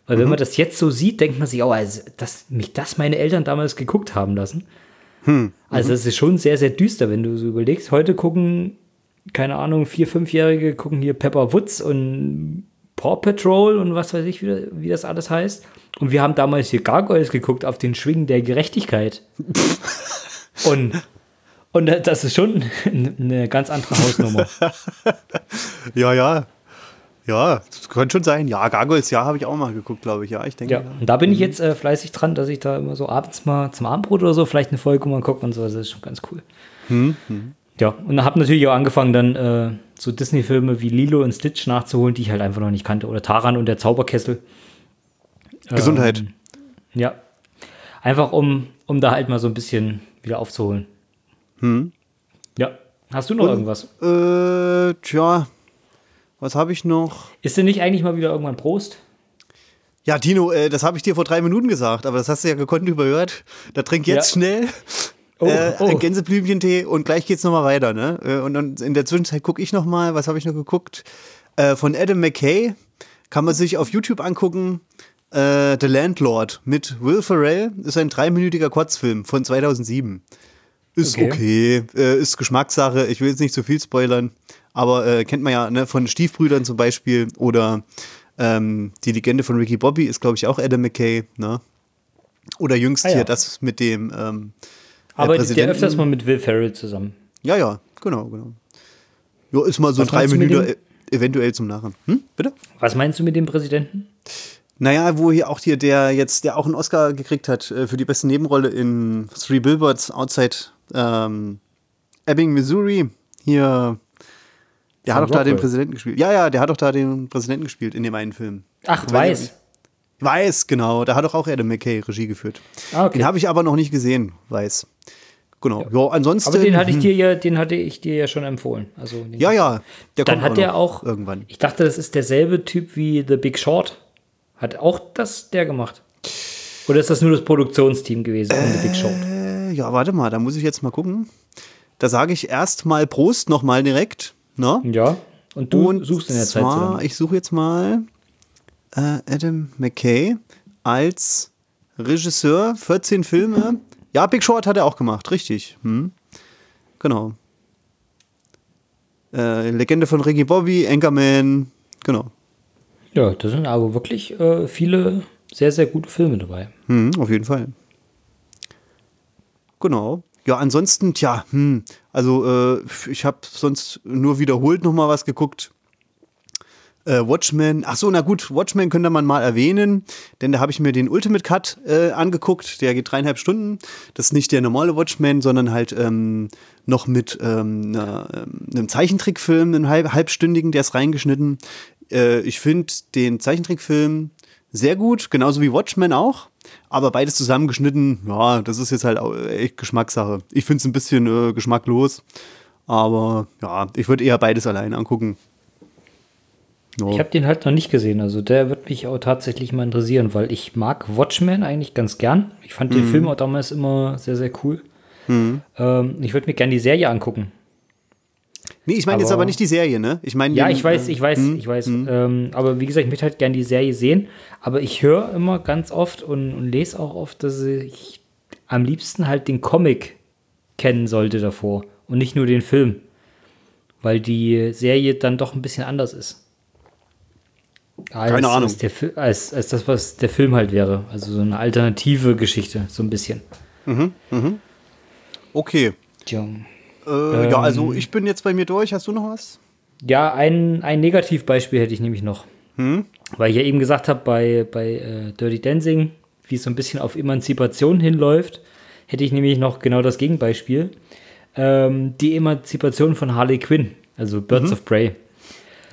Weil mhm. wenn man das jetzt so sieht, denkt man sich, oh, also, dass mich das meine Eltern damals geguckt haben lassen. Mhm. Also das ist schon sehr, sehr düster, wenn du so überlegst. Heute gucken, keine Ahnung, vier, fünfjährige gucken hier Pepper Woods und Paw Patrol und was weiß ich, wie, wie das alles heißt. Und wir haben damals hier Gargoyles geguckt auf den Schwingen der Gerechtigkeit. und und das ist schon eine ganz andere Hausnummer. ja, ja. Ja, das könnte schon sein. Ja, Gargoyles, ja, habe ich auch mal geguckt, glaube ich. Ja, ich denke. Ja, und da bin ich mhm. jetzt äh, fleißig dran, dass ich da immer so abends mal zum Abendbrot oder so vielleicht eine Folge mal gucke und so. Das ist schon ganz cool. Mhm. Ja, und habe natürlich auch angefangen, dann äh, so Disney-Filme wie Lilo und Stitch nachzuholen, die ich halt einfach noch nicht kannte. Oder Taran und der Zauberkessel. Gesundheit. Ähm, ja. Einfach um, um da halt mal so ein bisschen wieder aufzuholen. Hm. Ja. Hast du noch Und, irgendwas? Äh, tja, was habe ich noch? Ist denn nicht eigentlich mal wieder irgendwann Prost? Ja, Tino, äh, das habe ich dir vor drei Minuten gesagt, aber das hast du ja gekonnt überhört. Da trink jetzt ja. schnell. Oh, äh, oh. Gänseblümchentee und gleich geht's nochmal weiter, ne? Äh, und, und in der Zwischenzeit gucke ich nochmal, was habe ich noch geguckt? Äh, von Adam McKay kann man sich auf YouTube angucken. Äh, The Landlord mit Will Ferrell ist ein dreiminütiger Kurzfilm von 2007. Ist okay, okay äh, ist Geschmackssache. Ich will jetzt nicht zu viel spoilern, aber äh, kennt man ja ne, von Stiefbrüdern zum Beispiel oder ähm, die Legende von Ricky Bobby ist, glaube ich, auch Adam McKay. Ne? Oder jüngst ah, ja. hier das mit dem. Ähm, aber der öfters mal mit Will Ferrell zusammen. Ja, ja, genau, genau. Ja, ist mal so Was drei Minuten e-, eventuell zum Narren. Hm? Bitte? Was meinst du mit dem Präsidenten? Naja, wo hier auch hier der jetzt, der auch einen Oscar gekriegt hat äh, für die beste Nebenrolle in Three Billboards Outside ähm, Ebbing, Missouri. Hier, der Von hat doch da den Präsidenten gespielt. Ja, ja, der hat doch da den Präsidenten gespielt in dem einen Film. Ach, weiß. Weiß, genau. Da hat doch auch Adam McKay Regie geführt. Ah, okay. Den habe ich aber noch nicht gesehen, weiß. Genau. Ja. ja, ansonsten. Aber den hatte ich dir ja, den hatte ich dir ja schon empfohlen. Also ja, ja. Der dann hat der auch irgendwann. Ich dachte, das ist derselbe Typ wie The Big Short. Hat auch das der gemacht? Oder ist das nur das Produktionsteam gewesen von The Big Short? Äh, ja, warte mal, da muss ich jetzt mal gucken. Da sage ich erst mal Prost nochmal direkt. Ne? Ja. Und du und suchst in der zwar, Zeit. Ich suche jetzt mal äh, Adam McKay als Regisseur, 14 Filme. Ja, Big Short hat er auch gemacht, richtig. Hm. Genau. Äh, Legende von Ricky Bobby, Anchorman, genau. Ja, da sind aber wirklich äh, viele sehr, sehr gute Filme dabei. Hm, auf jeden Fall. Genau. Ja, ansonsten, tja, hm, also äh, ich habe sonst nur wiederholt noch mal was geguckt. Äh, Watchmen, ach so, na gut, Watchmen könnte man mal erwähnen, denn da habe ich mir den Ultimate Cut äh, angeguckt, der geht dreieinhalb Stunden. Das ist nicht der normale Watchmen, sondern halt ähm, noch mit ähm, na, ähm, einem Zeichentrickfilm, einem halb, halbstündigen, der ist reingeschnitten. Äh, ich finde den Zeichentrickfilm sehr gut, genauso wie Watchmen auch. Aber beides zusammengeschnitten, ja, das ist jetzt halt echt Geschmackssache. Ich finde es ein bisschen äh, geschmacklos. Aber ja, ich würde eher beides allein angucken. Ja. Ich habe den halt noch nicht gesehen. Also der wird mich auch tatsächlich mal interessieren, weil ich mag Watchmen eigentlich ganz gern. Ich fand mhm. den Film auch damals immer sehr, sehr cool. Mhm. Ähm, ich würde mir gerne die Serie angucken. Nee, ich meine jetzt aber nicht die Serie, ne? Ich meine. Ja, ich weiß, ich weiß, hm, ich weiß. Hm. Ähm, aber wie gesagt, ich möchte halt gerne die Serie sehen. Aber ich höre immer ganz oft und, und, lese auch oft, dass ich am liebsten halt den Comic kennen sollte davor und nicht nur den Film. Weil die Serie dann doch ein bisschen anders ist. Als, Keine Ahnung. Als, der, als, als das, was der Film halt wäre. Also so eine alternative Geschichte, so ein bisschen. Mhm, mhm. Okay. Äh, ähm, ja, also ich bin jetzt bei mir durch. Hast du noch was? Ja, ein, ein Negativbeispiel hätte ich nämlich noch. Hm? Weil ich ja eben gesagt habe, bei, bei äh, Dirty Dancing, wie es so ein bisschen auf Emanzipation hinläuft, hätte ich nämlich noch genau das Gegenbeispiel. Ähm, die Emanzipation von Harley Quinn, also Birds mhm. of Prey.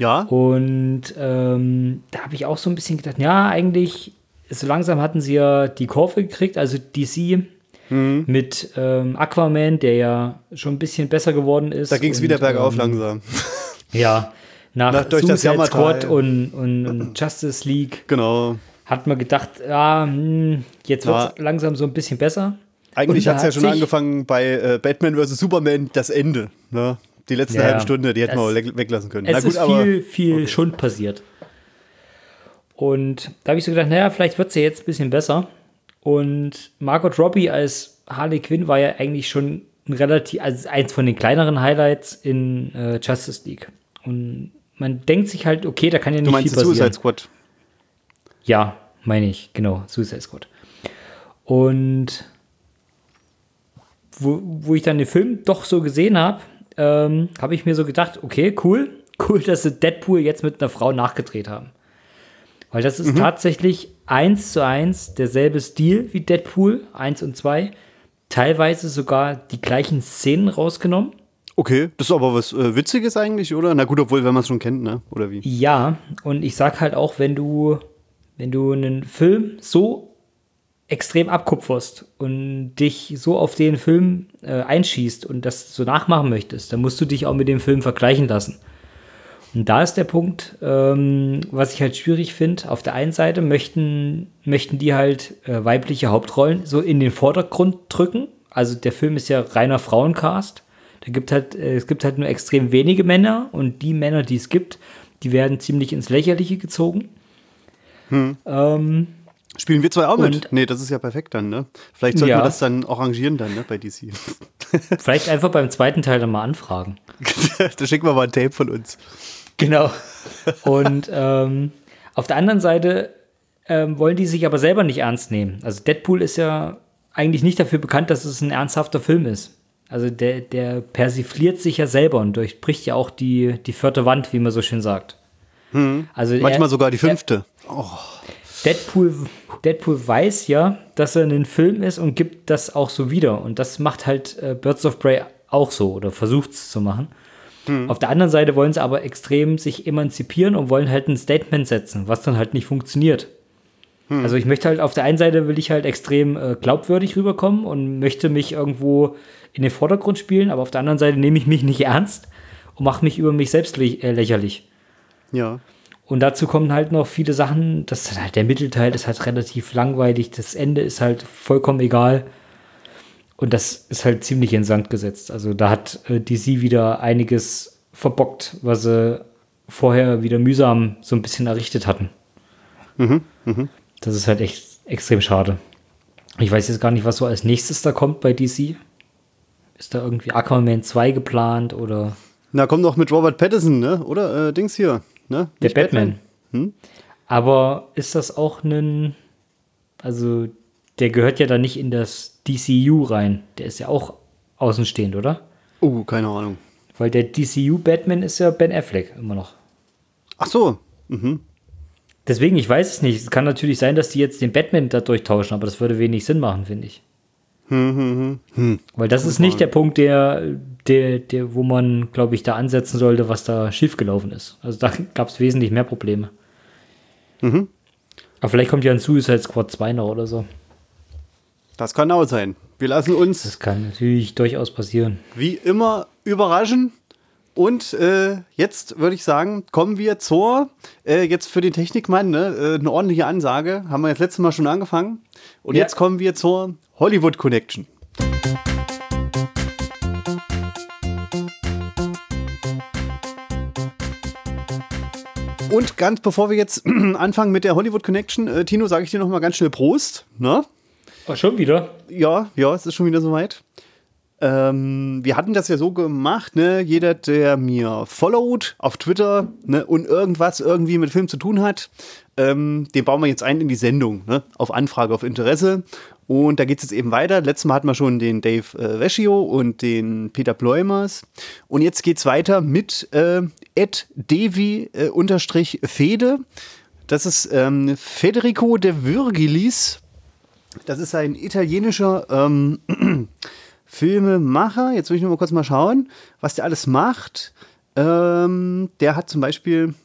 Ja. Und ähm, da habe ich auch so ein bisschen gedacht, ja, eigentlich, so langsam hatten sie ja die Kurve gekriegt, also DC mhm. mit ähm, Aquaman, der ja schon ein bisschen besser geworden ist. Da ging es wieder bergauf ähm, langsam. Ja, nach, nach durch Suicide das Squad und, und, und, Justice League. Genau. Hat man gedacht, ja, hm, jetzt wird es ja. langsam so ein bisschen besser. Eigentlich hat es ja schon angefangen bei äh, Batman vs. Superman, das Ende. Ne? Die letzte ja, halbe Stunde, die hätten wir weglassen können. Es gut, ist viel, viel okay. Schund passiert. Und da habe ich so gedacht, naja, vielleicht wird es ja jetzt ein bisschen besser. Und Margot Robbie als Harley Quinn war ja eigentlich schon ein relativ, also eins von den kleineren Highlights in äh, Justice League. Und man denkt sich halt, okay, da kann ja nicht du meinst viel passieren. Suicide Squad? Ja, meine ich, genau, Suicide Squad. Und wo, wo ich dann den Film doch so gesehen habe, ähm, habe ich mir so gedacht, okay, cool, cool, dass sie Deadpool jetzt mit einer Frau nachgedreht haben. Weil das ist mhm. tatsächlich eins zu eins derselbe Stil wie Deadpool 1 und 2. Teilweise sogar die gleichen Szenen rausgenommen. Okay, das ist aber was äh, Witziges eigentlich, oder? Na gut, obwohl, wenn man es schon kennt, ne? Oder wie? Ja, und ich sag halt auch, wenn du, wenn du einen Film so extrem abkupferst und dich so auf den Film äh, einschießt und das so nachmachen möchtest, dann musst du dich auch mit dem Film vergleichen lassen. Und da ist der Punkt, ähm, was ich halt schwierig finde. Auf der einen Seite möchten, möchten die halt äh, weibliche Hauptrollen so in den Vordergrund drücken, Also der Film ist ja reiner Frauencast. Da gibt halt, äh, es gibt halt nur extrem wenige Männer und die Männer, die es gibt, die werden ziemlich ins Lächerliche gezogen. Hm. Ähm, Spielen wir zwei auch mit? Nee, das ist ja perfekt dann, ne? Vielleicht sollten ja. wir das dann arrangieren dann, ne, bei DC. Vielleicht einfach beim zweiten Teil dann mal anfragen. da schicken wir mal ein Tape von uns. Genau. Und ähm, auf der anderen Seite ähm, wollen die sich aber selber nicht ernst nehmen. Also Deadpool ist ja eigentlich nicht dafür bekannt, dass es ein ernsthafter Film ist. Also der, der persifliert sich ja selber und durchbricht ja auch die, die vierte Wand, wie man so schön sagt. Hm. Also Manchmal er, sogar die fünfte. Er, oh. Deadpool, Deadpool weiß ja, dass er ein Film ist und gibt das auch so wieder. Und das macht halt äh, Birds of Prey auch so oder versucht es zu machen. Hm. Auf der anderen Seite wollen sie aber extrem sich emanzipieren und wollen halt ein Statement setzen, was dann halt nicht funktioniert. Hm. Also ich möchte halt auf der einen Seite will ich halt extrem äh, glaubwürdig rüberkommen und möchte mich irgendwo in den Vordergrund spielen, aber auf der anderen Seite nehme ich mich nicht ernst und mache mich über mich selbst äh, lächerlich. Ja. Und dazu kommen halt noch viele Sachen, das ist halt der Mittelteil ist halt relativ langweilig, das Ende ist halt vollkommen egal. Und das ist halt ziemlich in Sand gesetzt. Also da hat äh, DC wieder einiges verbockt, was sie vorher wieder mühsam so ein bisschen errichtet hatten. Mhm, mh. Das ist halt echt extrem schade. Ich weiß jetzt gar nicht, was so als nächstes da kommt bei DC. Ist da irgendwie Aquaman 2 geplant oder? Na, kommt noch mit Robert Pattinson, ne? Oder äh, Dings hier, ne? Der Batman. Batman. Hm? Aber ist das auch ein, also der gehört ja da nicht in das DCU rein. Der ist ja auch außenstehend, oder? Oh, keine Ahnung. Weil der DCU Batman ist ja Ben Affleck immer noch. Ach so. Mhm. Deswegen, ich weiß es nicht. Es kann natürlich sein, dass die jetzt den Batman da durchtauschen, aber das würde wenig Sinn machen, finde ich. Hm, hm, hm. Hm. Weil das ist nicht der Punkt, der, der, der, wo man, glaube ich, da ansetzen sollte, was da schiefgelaufen ist. Also da gab es wesentlich mehr Probleme. Mhm. Aber vielleicht kommt ja ein Suicide Squad 2 noch oder so. Das kann auch sein. Wir lassen uns. Das kann natürlich durchaus passieren. Wie immer überraschen. Und äh, jetzt würde ich sagen, kommen wir zur, äh, jetzt für den Technikmann, ne, äh, eine ordentliche Ansage. Haben wir jetzt letztes Mal schon angefangen. Und ja. jetzt kommen wir zur Hollywood Connection. Und ganz bevor wir jetzt anfangen mit der Hollywood Connection, äh, Tino, sage ich dir noch mal ganz schnell Prost. Ne? Oh, schon wieder? Ja, ja, es ist schon wieder soweit. Ähm, wir hatten das ja so gemacht, ne? Jeder, der mir followt auf Twitter ne? und irgendwas irgendwie mit Film zu tun hat, ähm, den bauen wir jetzt ein in die Sendung, ne? Auf Anfrage, auf Interesse. Und da geht es jetzt eben weiter. Letztes Mal hatten wir schon den Dave äh, Vecchio und den Peter Bleumers. Und jetzt geht es weiter mit äh, Ed Devi äh, unterstrich Fede. Das ist ähm, Federico de Virgilis. Das ist ein italienischer ähm, Filmemacher. Jetzt will ich nur mal kurz mal schauen, was der alles macht. Ähm, der hat zum Beispiel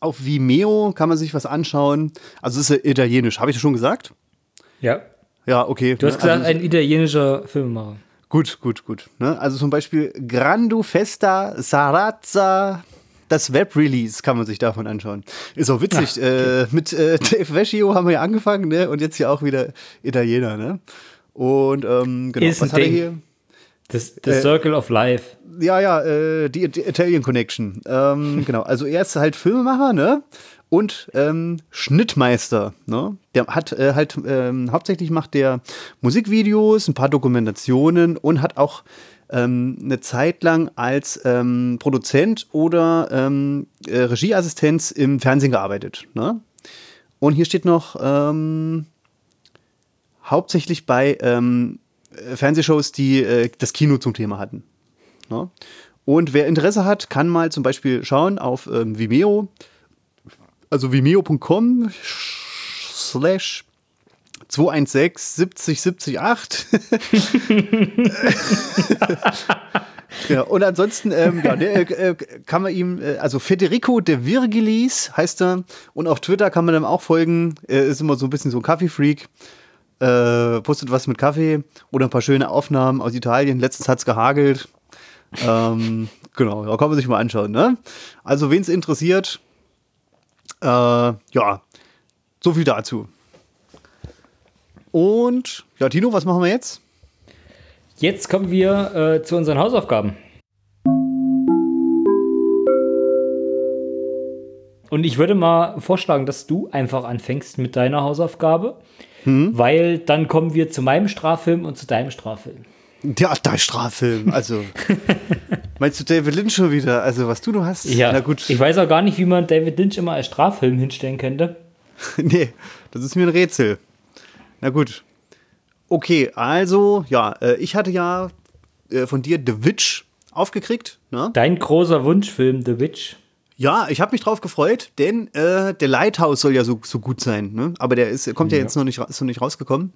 auf Vimeo kann man sich was anschauen. Also es ist ja italienisch, habe ich das schon gesagt? Ja. Ja, okay. Du hast gesagt, also, ein italienischer Filmemacher. Gut, gut, gut. Ne? Also zum Beispiel Grando Festa Sarazza, das Web-Release kann man sich davon anschauen. Ist auch witzig. Ach, okay. äh, mit äh, Dave Vecchio haben wir ja angefangen, ne? Und jetzt hier auch wieder Italiener, ne? Und ähm, genau, ist was hat er hier? Das, the äh, Circle of Life. Ja, ja, äh, die, die, Italian Connection. Ähm, genau, also er ist halt Filmemacher, ne? Und ähm, Schnittmeister, ne? Der hat äh, halt, ähm, hauptsächlich macht der Musikvideos, ein paar Dokumentationen und hat auch ähm, eine Zeit lang als ähm, Produzent oder ähm, äh, Regieassistenz im Fernsehen gearbeitet, ne? Und hier steht noch, hauptsächlich bei ähm, Fernsehshows, die äh, das Kino zum Thema hatten. Ne? Und wer Interesse hat, kann mal zum Beispiel schauen auf Vimeo, also vimeo.com slash 216 70 78. ja, und ansonsten ähm, ja, der, äh, kann man ihm, äh, also Federico de Virgilis heißt er, und auf Twitter kann man ihm auch folgen. Er ist immer so ein bisschen so ein Kaffee-Freak äh, postet was mit Kaffee oder ein paar schöne Aufnahmen aus Italien. Letztens hat es gehagelt. ähm, genau, da kann man sich mal anschauen. Ne? Also, wen es interessiert, äh, ja, so viel dazu. Und, ja, Tino, was machen wir jetzt? Jetzt kommen wir äh, zu unseren Hausaufgaben. Und ich würde mal vorschlagen, dass du einfach anfängst mit deiner Hausaufgabe, hm? weil dann kommen wir zu meinem Straffilm und zu deinem Straffilm. Ja, dein Straffilm. Also, meinst du David Lynch schon wieder? Also, was du noch hast? Ja, Na gut. Ich weiß auch gar nicht, wie man David Lynch immer als Straffilm hinstellen könnte. nee, das ist mir ein Rätsel. Na gut. Okay, also, ja, äh, ich hatte ja äh, von dir The Witch aufgekriegt. Ne? Dein großer Wunschfilm, The Witch. Ja, ich habe mich drauf gefreut, denn äh, der Lighthouse soll ja so, so gut sein. Ne? Aber der ist, kommt ja, ja jetzt noch nicht, ist noch nicht rausgekommen.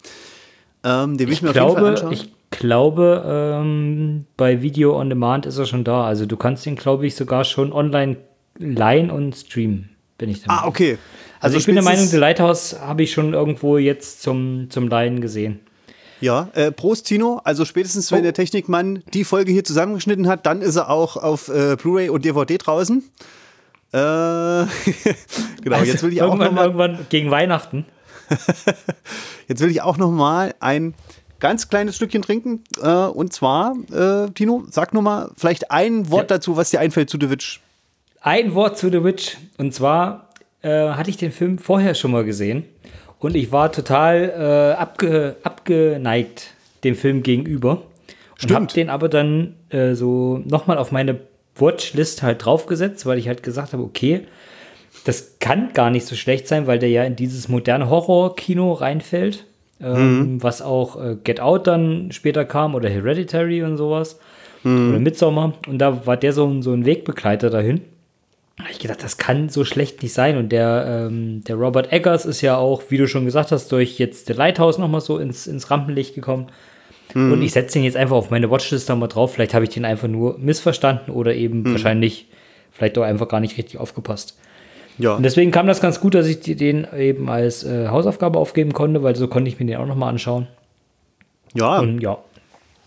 Ähm, den will ich, ich mir glaube, auf jeden Fall anschauen. Ich glaube, ähm, bei Video on Demand ist er schon da. Also du kannst ihn, glaube ich, sogar schon online leihen und streamen. Bin ich der Ah, okay. Also, also ich bin der Meinung, The Lighthouse habe ich schon irgendwo jetzt zum, zum Leihen gesehen. Ja, äh, Prost Tino. Also spätestens, wenn oh. der Technikmann die Folge hier zusammengeschnitten hat, dann ist er auch auf äh, Blu-ray und DVD draußen. Äh, genau, also jetzt will ich auch irgendwann, noch mal, irgendwann gegen Weihnachten. jetzt will ich auch noch mal ein ganz kleines Stückchen trinken. Äh, und zwar, äh, Tino, sag noch mal vielleicht ein Wort ja. dazu, was dir einfällt zu The Witch. Ein Wort zu The Witch. Und zwar äh, hatte ich den Film vorher schon mal gesehen. Und ich war total äh, abge, abgeneigt dem Film gegenüber. Stimmt. Und habe den aber dann äh, so nochmal auf meine Watchlist halt draufgesetzt, weil ich halt gesagt habe, okay, das kann gar nicht so schlecht sein, weil der ja in dieses moderne Horror-Kino reinfällt, ähm, mhm. was auch äh, Get Out dann später kam oder Hereditary und sowas mhm. oder Midsommar. Und da war der so, so ein Wegbegleiter dahin habe ich gedacht, das kann so schlecht nicht sein. Und der, ähm, der Robert Eggers ist ja auch, wie du schon gesagt hast, durch jetzt The Lighthouse nochmal so ins, ins Rampenlicht gekommen. Mhm. Und ich setze den jetzt einfach auf meine Watchlist nochmal drauf. Vielleicht habe ich den einfach nur missverstanden oder eben mhm. wahrscheinlich vielleicht auch einfach gar nicht richtig aufgepasst. Ja. Und deswegen kam das ganz gut, dass ich den eben als äh, Hausaufgabe aufgeben konnte, weil so konnte ich mir den auch nochmal anschauen. Ja. Und ja,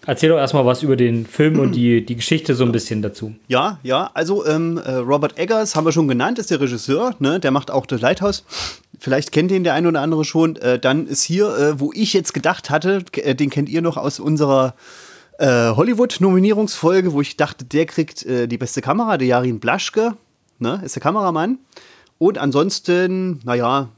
Erzähl doch erstmal was über den Film und die, die Geschichte so ein bisschen dazu. Ja, ja, also ähm, äh, Robert Eggers haben wir schon genannt, ist der Regisseur, ne? der macht auch das Lighthouse. Vielleicht kennt den der ein oder andere schon. Äh, dann ist hier, äh, wo ich jetzt gedacht hatte, äh, den kennt ihr noch aus unserer äh, Hollywood-Nominierungsfolge, wo ich dachte, der kriegt äh, die beste Kamera, der Jarin Blaschke, ne? ist der Kameramann. Und ansonsten, naja,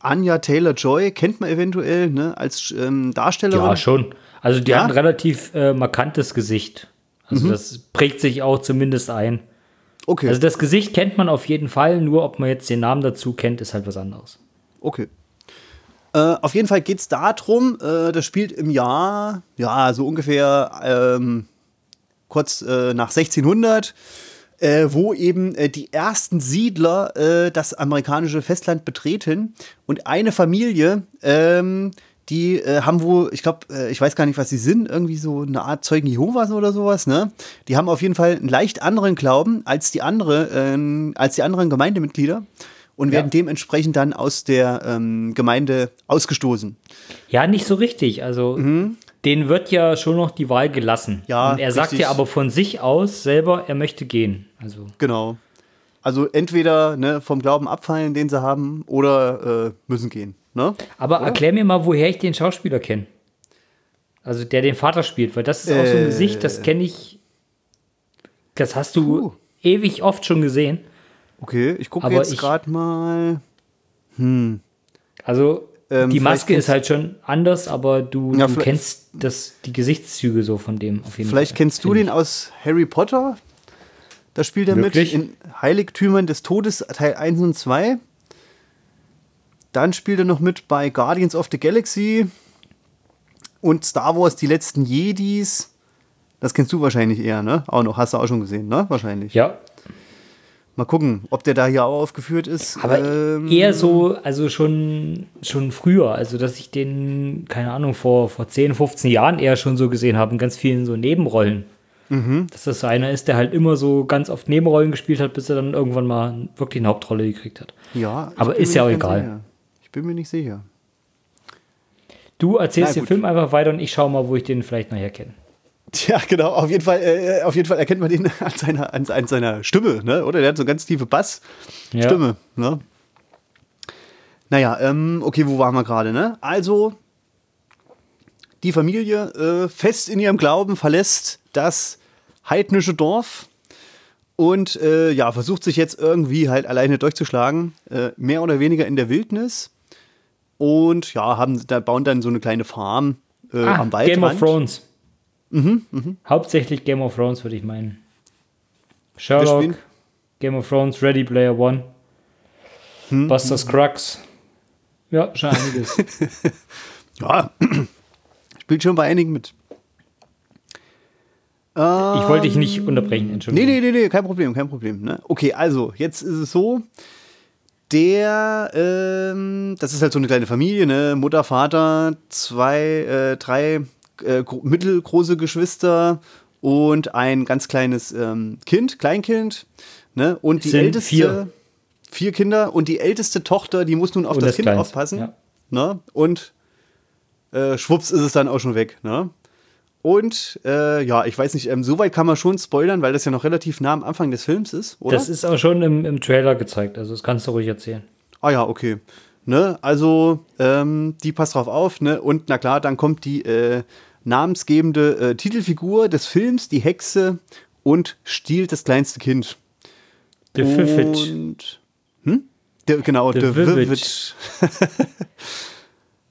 Anja Taylor-Joy kennt man eventuell ne? als ähm, Darstellerin. Ja, schon. Also die ja? hat ein relativ äh, markantes Gesicht. Also mhm. das prägt sich auch zumindest ein. Okay. Also das Gesicht kennt man auf jeden Fall, nur ob man jetzt den Namen dazu kennt, ist halt was anderes. Okay. Äh, auf jeden Fall geht es darum, äh, das spielt im Jahr, ja, so ungefähr ähm, kurz äh, nach 1600, äh, wo eben äh, die ersten Siedler äh, das amerikanische Festland betreten und eine Familie ähm, die äh, haben wohl, ich glaube, äh, ich weiß gar nicht, was sie sind, irgendwie so eine Art Zeugen Jehovas oder sowas, ne? Die haben auf jeden Fall einen leicht anderen Glauben als die andere, äh, als die anderen Gemeindemitglieder und ja. werden dementsprechend dann aus der ähm, Gemeinde ausgestoßen. Ja, nicht so richtig. Also mhm. Denen wird ja schon noch die Wahl gelassen. Ja, und er sagt ja aber von sich aus selber, er möchte gehen. Also genau. Also entweder ne, vom Glauben abfallen, den sie haben, oder äh, müssen gehen. Ne? Aber Oder? erklär mir mal, woher ich den Schauspieler kenne. Also der den Vater spielt, weil das ist auch so ein Gesicht, das äh. kenne ich. Das hast du Puh. ewig oft schon gesehen. Okay, ich gucke jetzt gerade mal. Hm. Also ähm, die Maske ist halt schon anders, aber du, ja, du kennst das, die Gesichtszüge so von dem auf jeden Vielleicht Fall, kennst du den aus Harry Potter. Da spielt er Wirklich? mit in Heiligtümern des Todes Teil 1 und 2. Dann spielt er noch mit bei Guardians of the Galaxy und Star Wars Die letzten Jedis. Das kennst du wahrscheinlich eher, ne? Auch noch, hast du auch schon gesehen, ne? Wahrscheinlich. Ja. Mal gucken, ob der da hier auch aufgeführt ist. Aber ähm, eher so, also schon, schon früher, also dass ich den, keine Ahnung, vor, vor 10, 15 Jahren eher schon so gesehen habe, in ganz vielen so Nebenrollen. Mhm. Dass das so einer ist, der halt immer so ganz oft Nebenrollen gespielt hat, bis er dann irgendwann mal wirklich eine Hauptrolle gekriegt hat. Ja. Aber ist ja auch egal. Sicher bin mir nicht sicher. Du erzählst den Film einfach weiter und ich schaue mal, wo ich den vielleicht nachher kenne. Tja, genau. Auf jeden Fall, äh, auf jeden Fall erkennt man den an seiner, an, an seiner Stimme, ne? Oder der hat so eine ganz tiefe Bassstimme, ja. ne? Naja, ähm, okay, wo waren wir gerade, ne? Also, die Familie äh, fest in ihrem Glauben verlässt das heidnische Dorf und äh, ja, versucht sich jetzt irgendwie halt alleine durchzuschlagen, äh, mehr oder weniger in der Wildnis. Und ja, haben, da bauen dann so eine kleine Farm äh, ah, am Waldrand. Game of Thrones. Mhm, mh. Hauptsächlich Game of Thrones, würde ich meinen. Sherlock, Game of Thrones, Ready Player One, hm, Buster Scruggs. Ja, schon einiges. ja, spielt schon bei einigen mit. Ich wollte dich nicht unterbrechen, Entschuldigung. Nee, nee, nee, nee, kein Problem, kein Problem. Ne? Okay, also, jetzt ist es so, der, ähm, das ist halt so eine kleine Familie, ne? Mutter, Vater, zwei, äh, drei äh, mittelgroße Geschwister und ein ganz kleines ähm, Kind, Kleinkind. Ne? Und die älteste. Vier. vier. Kinder und die älteste Tochter, die muss nun auf das, das, Kind Kleinste, aufpassen. Ja. Ne? Und äh, schwupps ist es dann auch schon weg. Ne? Und äh, ja, ich weiß nicht, ähm, soweit kann man schon spoilern, weil das ja noch relativ nah am Anfang des Films ist, oder? Das ist auch schon im, im Trailer gezeigt, also das kannst du ruhig erzählen. Ah ja, okay. Ne, also, ähm, die passt drauf auf, ne? Und na klar, dann kommt die äh, namensgebende äh, Titelfigur des Films, die Hexe, und stiehlt das kleinste Kind. The Und, hm? Der, genau, The, The Vivid.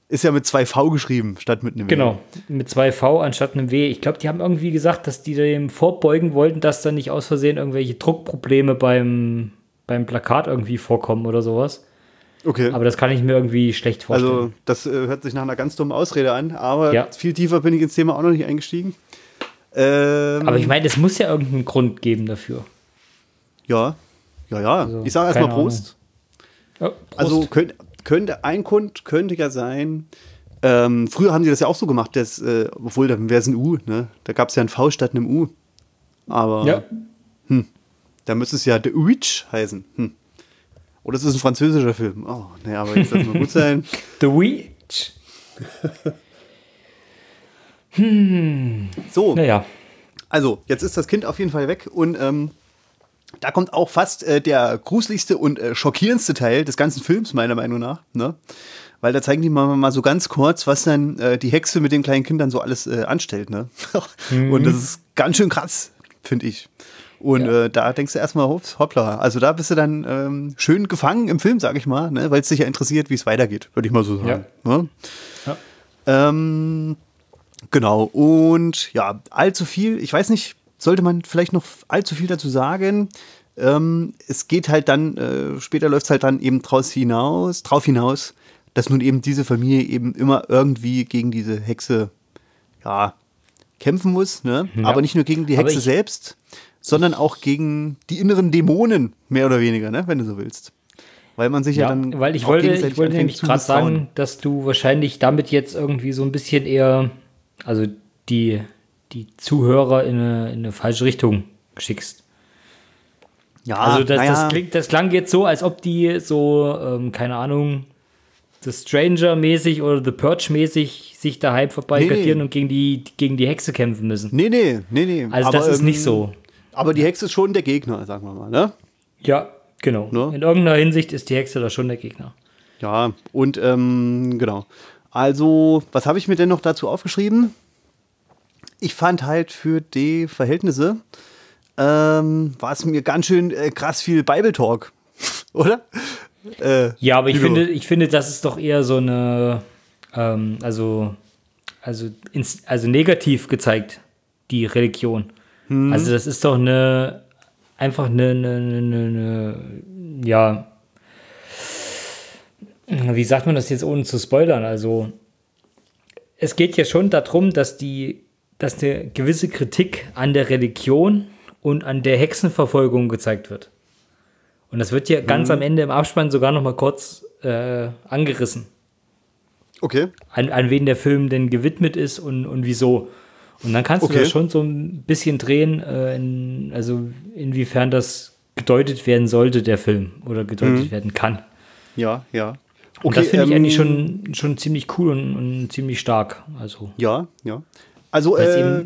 Ist ja mit zwei V geschrieben, statt mit einem W. Genau, mit zwei V anstatt einem W. Ich glaube, die haben irgendwie gesagt, dass die dem vorbeugen wollten, dass da nicht aus Versehen irgendwelche Druckprobleme beim, beim Plakat irgendwie vorkommen oder sowas. Okay. Aber das kann ich mir irgendwie schlecht vorstellen. Also, das äh, hört sich nach einer ganz dummen Ausrede an, aber ja. viel tiefer bin ich ins Thema auch noch nicht eingestiegen. Ähm, aber ich meine, es muss ja irgendeinen Grund geben dafür. Ja, ja, ja. Also, ich sage erstmal Prost. Ja, Prost. Also, könnt, könnte, ein Grund könnte ja sein, ähm, früher haben die das ja auch so gemacht, dass, äh, obwohl, dann wäre es ein U, ne? Da gab es ja ein V statt einem U. Aber, ja. hm, da müsste es ja The Witch heißen. Hm. Oder es ist ein französischer Film. Oh, ne, aber jetzt es mal gut sein. The Witch. hm. So. Naja. Also, jetzt ist das Kind auf jeden Fall weg und ähm, da kommt auch fast äh, der gruseligste und äh, schockierendste Teil des ganzen Films, meiner Meinung nach. Ne? Weil da zeigen die mal, mal so ganz kurz, was dann äh, die Hexe mit den kleinen Kindern so alles äh, anstellt. Ne? mhm. Und das ist ganz schön krass, finde ich. Und ja. äh, da denkst du erstmal, hoppla. Also da bist du dann ähm, schön gefangen im Film, sag ich mal, ne? weil es dich ja interessiert, wie es weitergeht, würde ich mal so sagen. Ja. Ne? Ja. Ähm, genau. Und ja, allzu viel, ich weiß nicht, sollte man vielleicht noch allzu viel dazu sagen. Ähm, es geht halt dann, äh, später läuft es halt dann eben draus hinaus, drauf hinaus, dass nun eben diese Familie eben immer irgendwie gegen diese Hexe, ja, kämpfen muss, ne? Ja. Aber nicht nur gegen die Hexe selbst, sondern auch gegen die inneren Dämonen, mehr oder weniger, ne? Wenn du so willst. Weil man sich ja, ja dann. Weil ich wollte, ich wollte nämlich gerade sagen, dass du wahrscheinlich damit jetzt irgendwie so ein bisschen eher, also die die Zuhörer in eine, in eine falsche Richtung schickst. Ja, also das, das, klingt, das klang jetzt so, als ob die so, ähm, keine Ahnung, The Stranger-mäßig oder The Purge-mäßig sich daheim vorbeikartieren nee, nee. und gegen die, gegen die Hexe kämpfen müssen. Nee, nee, nee, nee. Also aber, das ist ähm, nicht so. Aber die Hexe ist schon der Gegner, sagen wir mal, ne? Ja, genau. Ne? In irgendeiner Hinsicht ist die Hexe da schon der Gegner. Ja, und ähm, genau. Also, was habe ich mir denn noch dazu aufgeschrieben? ich fand halt für die Verhältnisse ähm, war es mir ganz schön äh, krass viel Bible Talk, oder? Äh, ja, aber ich finde, ich finde, das ist doch eher so eine, ähm, also, also, ins, also negativ gezeigt, die Religion. Hm. Also das ist doch eine, einfach eine, eine, eine, eine, ja, wie sagt man das jetzt ohne zu spoilern? Also es geht ja schon darum, dass die dass eine gewisse Kritik an der Religion und an der Hexenverfolgung gezeigt wird. Und das wird ja mhm. ganz am Ende im Abspann sogar noch mal kurz äh, angerissen. Okay. An, an wen der Film denn gewidmet ist und, und wieso. Und dann kannst okay. du das schon so ein bisschen drehen, äh, in, also inwiefern das gedeutet werden sollte, der Film, oder gedeutet mhm. werden kann. Ja, ja. Okay, und das finde ich ähm, eigentlich schon, schon ziemlich cool und, und ziemlich stark. Also. Ja, ja. Also, äh,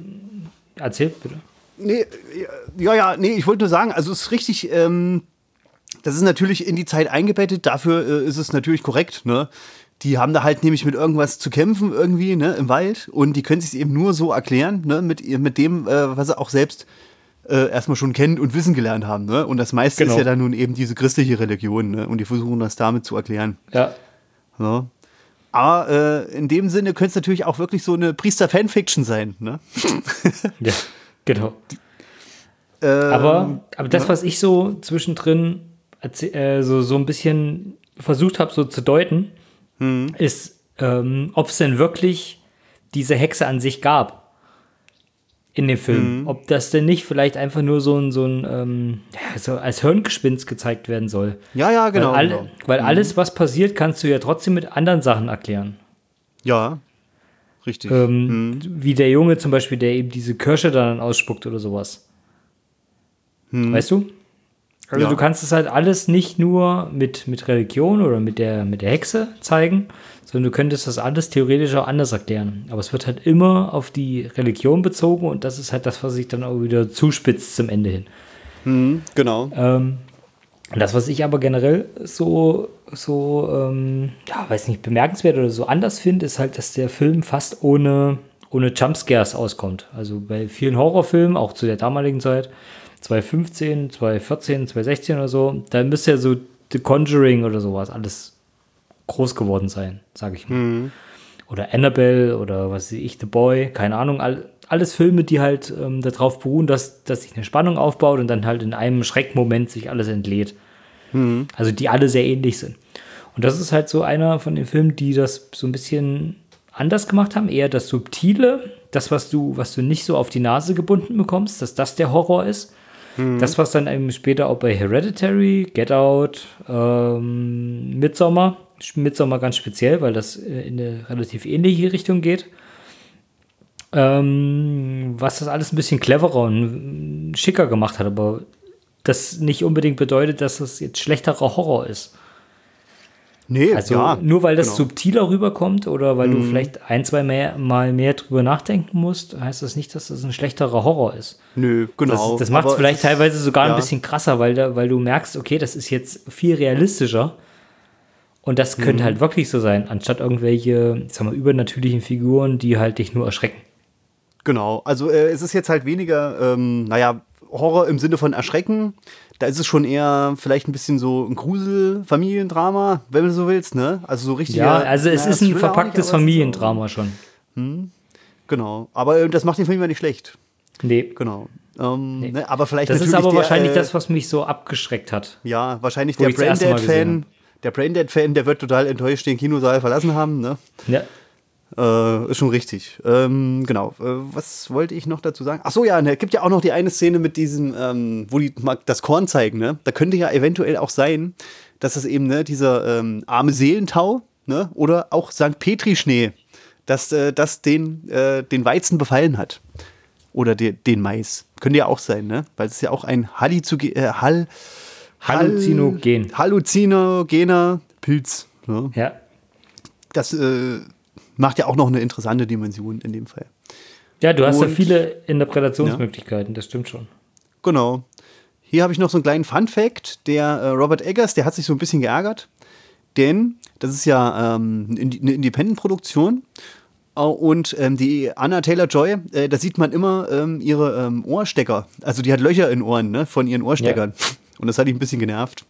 erzähl bitte. Nee, ja, ja, nee, ich wollte nur sagen, also es ist richtig, ähm, das ist natürlich in die Zeit eingebettet, dafür äh, ist es natürlich korrekt, ne? Die haben da halt nämlich mit irgendwas zu kämpfen irgendwie, ne, im Wald und die können sich eben nur so erklären, ne, mit, mit dem, äh, was sie auch selbst äh, erstmal schon kennen und wissen gelernt haben, ne? Und das meiste genau. ist ja dann nun eben diese christliche Religion, ne? Und die versuchen das damit zu erklären. Ja. ja. Aber äh, in dem Sinne könnte es natürlich auch wirklich so eine Priester-Fanfiction sein, ne? ja, genau. Ähm, aber, aber das, ja. was ich so zwischendrin äh, so, so ein bisschen versucht habe, so zu deuten, hm. ist, ähm, ob es denn wirklich diese Hexe an sich gab in dem Film. Mhm. Ob das denn nicht vielleicht einfach nur so ein, so ein ähm, so als Hirngespinst gezeigt werden soll. Ja, ja, genau. Weil, alle, genau. weil mhm. alles, was passiert, kannst du ja trotzdem mit anderen Sachen erklären. Ja, richtig. Ähm, mhm. Wie der Junge zum Beispiel, der eben diese Kirsche dann ausspuckt oder sowas. Mhm. Weißt du? Also ja. du kannst es halt alles nicht nur mit, mit Religion oder mit der, mit der Hexe zeigen, sondern du könntest das alles theoretisch auch anders erklären. Aber es wird halt immer auf die Religion bezogen und das ist halt das, was sich dann auch wieder zuspitzt zum Ende hin. Mhm, genau. Ähm, das, was ich aber generell so, so ähm, ja, weiß nicht, bemerkenswert oder so anders finde, ist halt, dass der Film fast ohne, ohne Jumpscares auskommt. Also bei vielen Horrorfilmen, auch zu der damaligen Zeit, 2015, 2014, 2016 oder so, da müsste ja so The Conjuring oder sowas alles groß geworden sein, sage ich mal. Mhm. Oder Annabelle oder was weiß ich, The Boy, keine Ahnung, all, alles Filme, die halt ähm, darauf beruhen, dass, dass sich eine Spannung aufbaut und dann halt in einem Schreckmoment sich alles entlädt. Mhm. Also die alle sehr ähnlich sind. Und das ist halt so einer von den Filmen, die das so ein bisschen anders gemacht haben, eher das Subtile, das, was du, was du nicht so auf die Nase gebunden bekommst, dass das der Horror ist. Mhm. Das, was dann eben später auch bei Hereditary, Get Out, ähm, Midsommar, Midsommar ganz speziell, weil das äh, in eine relativ ähnliche Richtung geht. Ähm, was das alles ein bisschen cleverer und schicker gemacht hat, aber das nicht unbedingt bedeutet, dass es jetzt schlechterer Horror ist. Nee, also ja, nur weil das genau. subtiler rüberkommt oder weil mhm. du vielleicht ein, zwei mehr, Mal mehr drüber nachdenken musst, heißt das nicht, dass das ein schlechterer Horror ist. Nö, genau. Das, das macht es vielleicht teilweise sogar ja. ein bisschen krasser, weil, da, weil du merkst, okay, das ist jetzt viel realistischer. Und das könnte mhm. halt wirklich so sein, anstatt irgendwelche, sag mal, übernatürlichen Figuren, die halt dich nur erschrecken. Genau, also äh, es ist jetzt halt weniger, ähm, naja, Horror im Sinne von Erschrecken, da ist es schon eher vielleicht ein bisschen so ein Grusel-Familiendrama, wenn du so willst, ne? Also so richtig. Ja, also es naja, ist ein verpacktes Familiendrama schon. Hm, genau. Aber äh, das macht den Film ja nicht schlecht. Nee. Genau. Ähm, nee. Ne, aber vielleicht das ist aber der, wahrscheinlich äh, das, was mich so abgeschreckt hat. Ja, wahrscheinlich der Braindead-Fan. Der Braindead-Fan, der wird total enttäuscht den Kinosaal verlassen haben, ne? Ja. Äh, ist schon richtig. Ähm, genau. Äh, was wollte ich noch dazu sagen? Ach so, ja, es ne, gibt ja auch noch die eine Szene mit diesem, ähm, wo die das Korn zeigen, ne? Da könnte ja eventuell auch sein, dass das eben, ne, dieser ähm, arme Seelentau, ne? Oder auch St. Petri-Schnee, dass äh, das den, äh, den Weizen befallen hat. Oder de, den Mais. Könnte ja auch sein, ne? Weil es ist ja auch ein Halluzuge äh, Hall Halluzinogen. Halluzinogener Pilz. Ne? Ja. Das äh, macht ja auch noch eine interessante Dimension in dem Fall. Ja, du hast Und, ja viele Interpretationsmöglichkeiten, ja. das stimmt schon. Genau. Hier habe ich noch so einen kleinen Fun-Fact. Der äh, Robert Eggers, der hat sich so ein bisschen geärgert, denn das ist ja ähm, eine Independent-Produktion. Und ähm, die Anna Taylor-Joy, äh, da sieht man immer ähm, ihre ähm, Ohrstecker. Also die hat Löcher in Ohren ne, von ihren Ohrsteckern. Ja. Und das hat ihn ein bisschen genervt.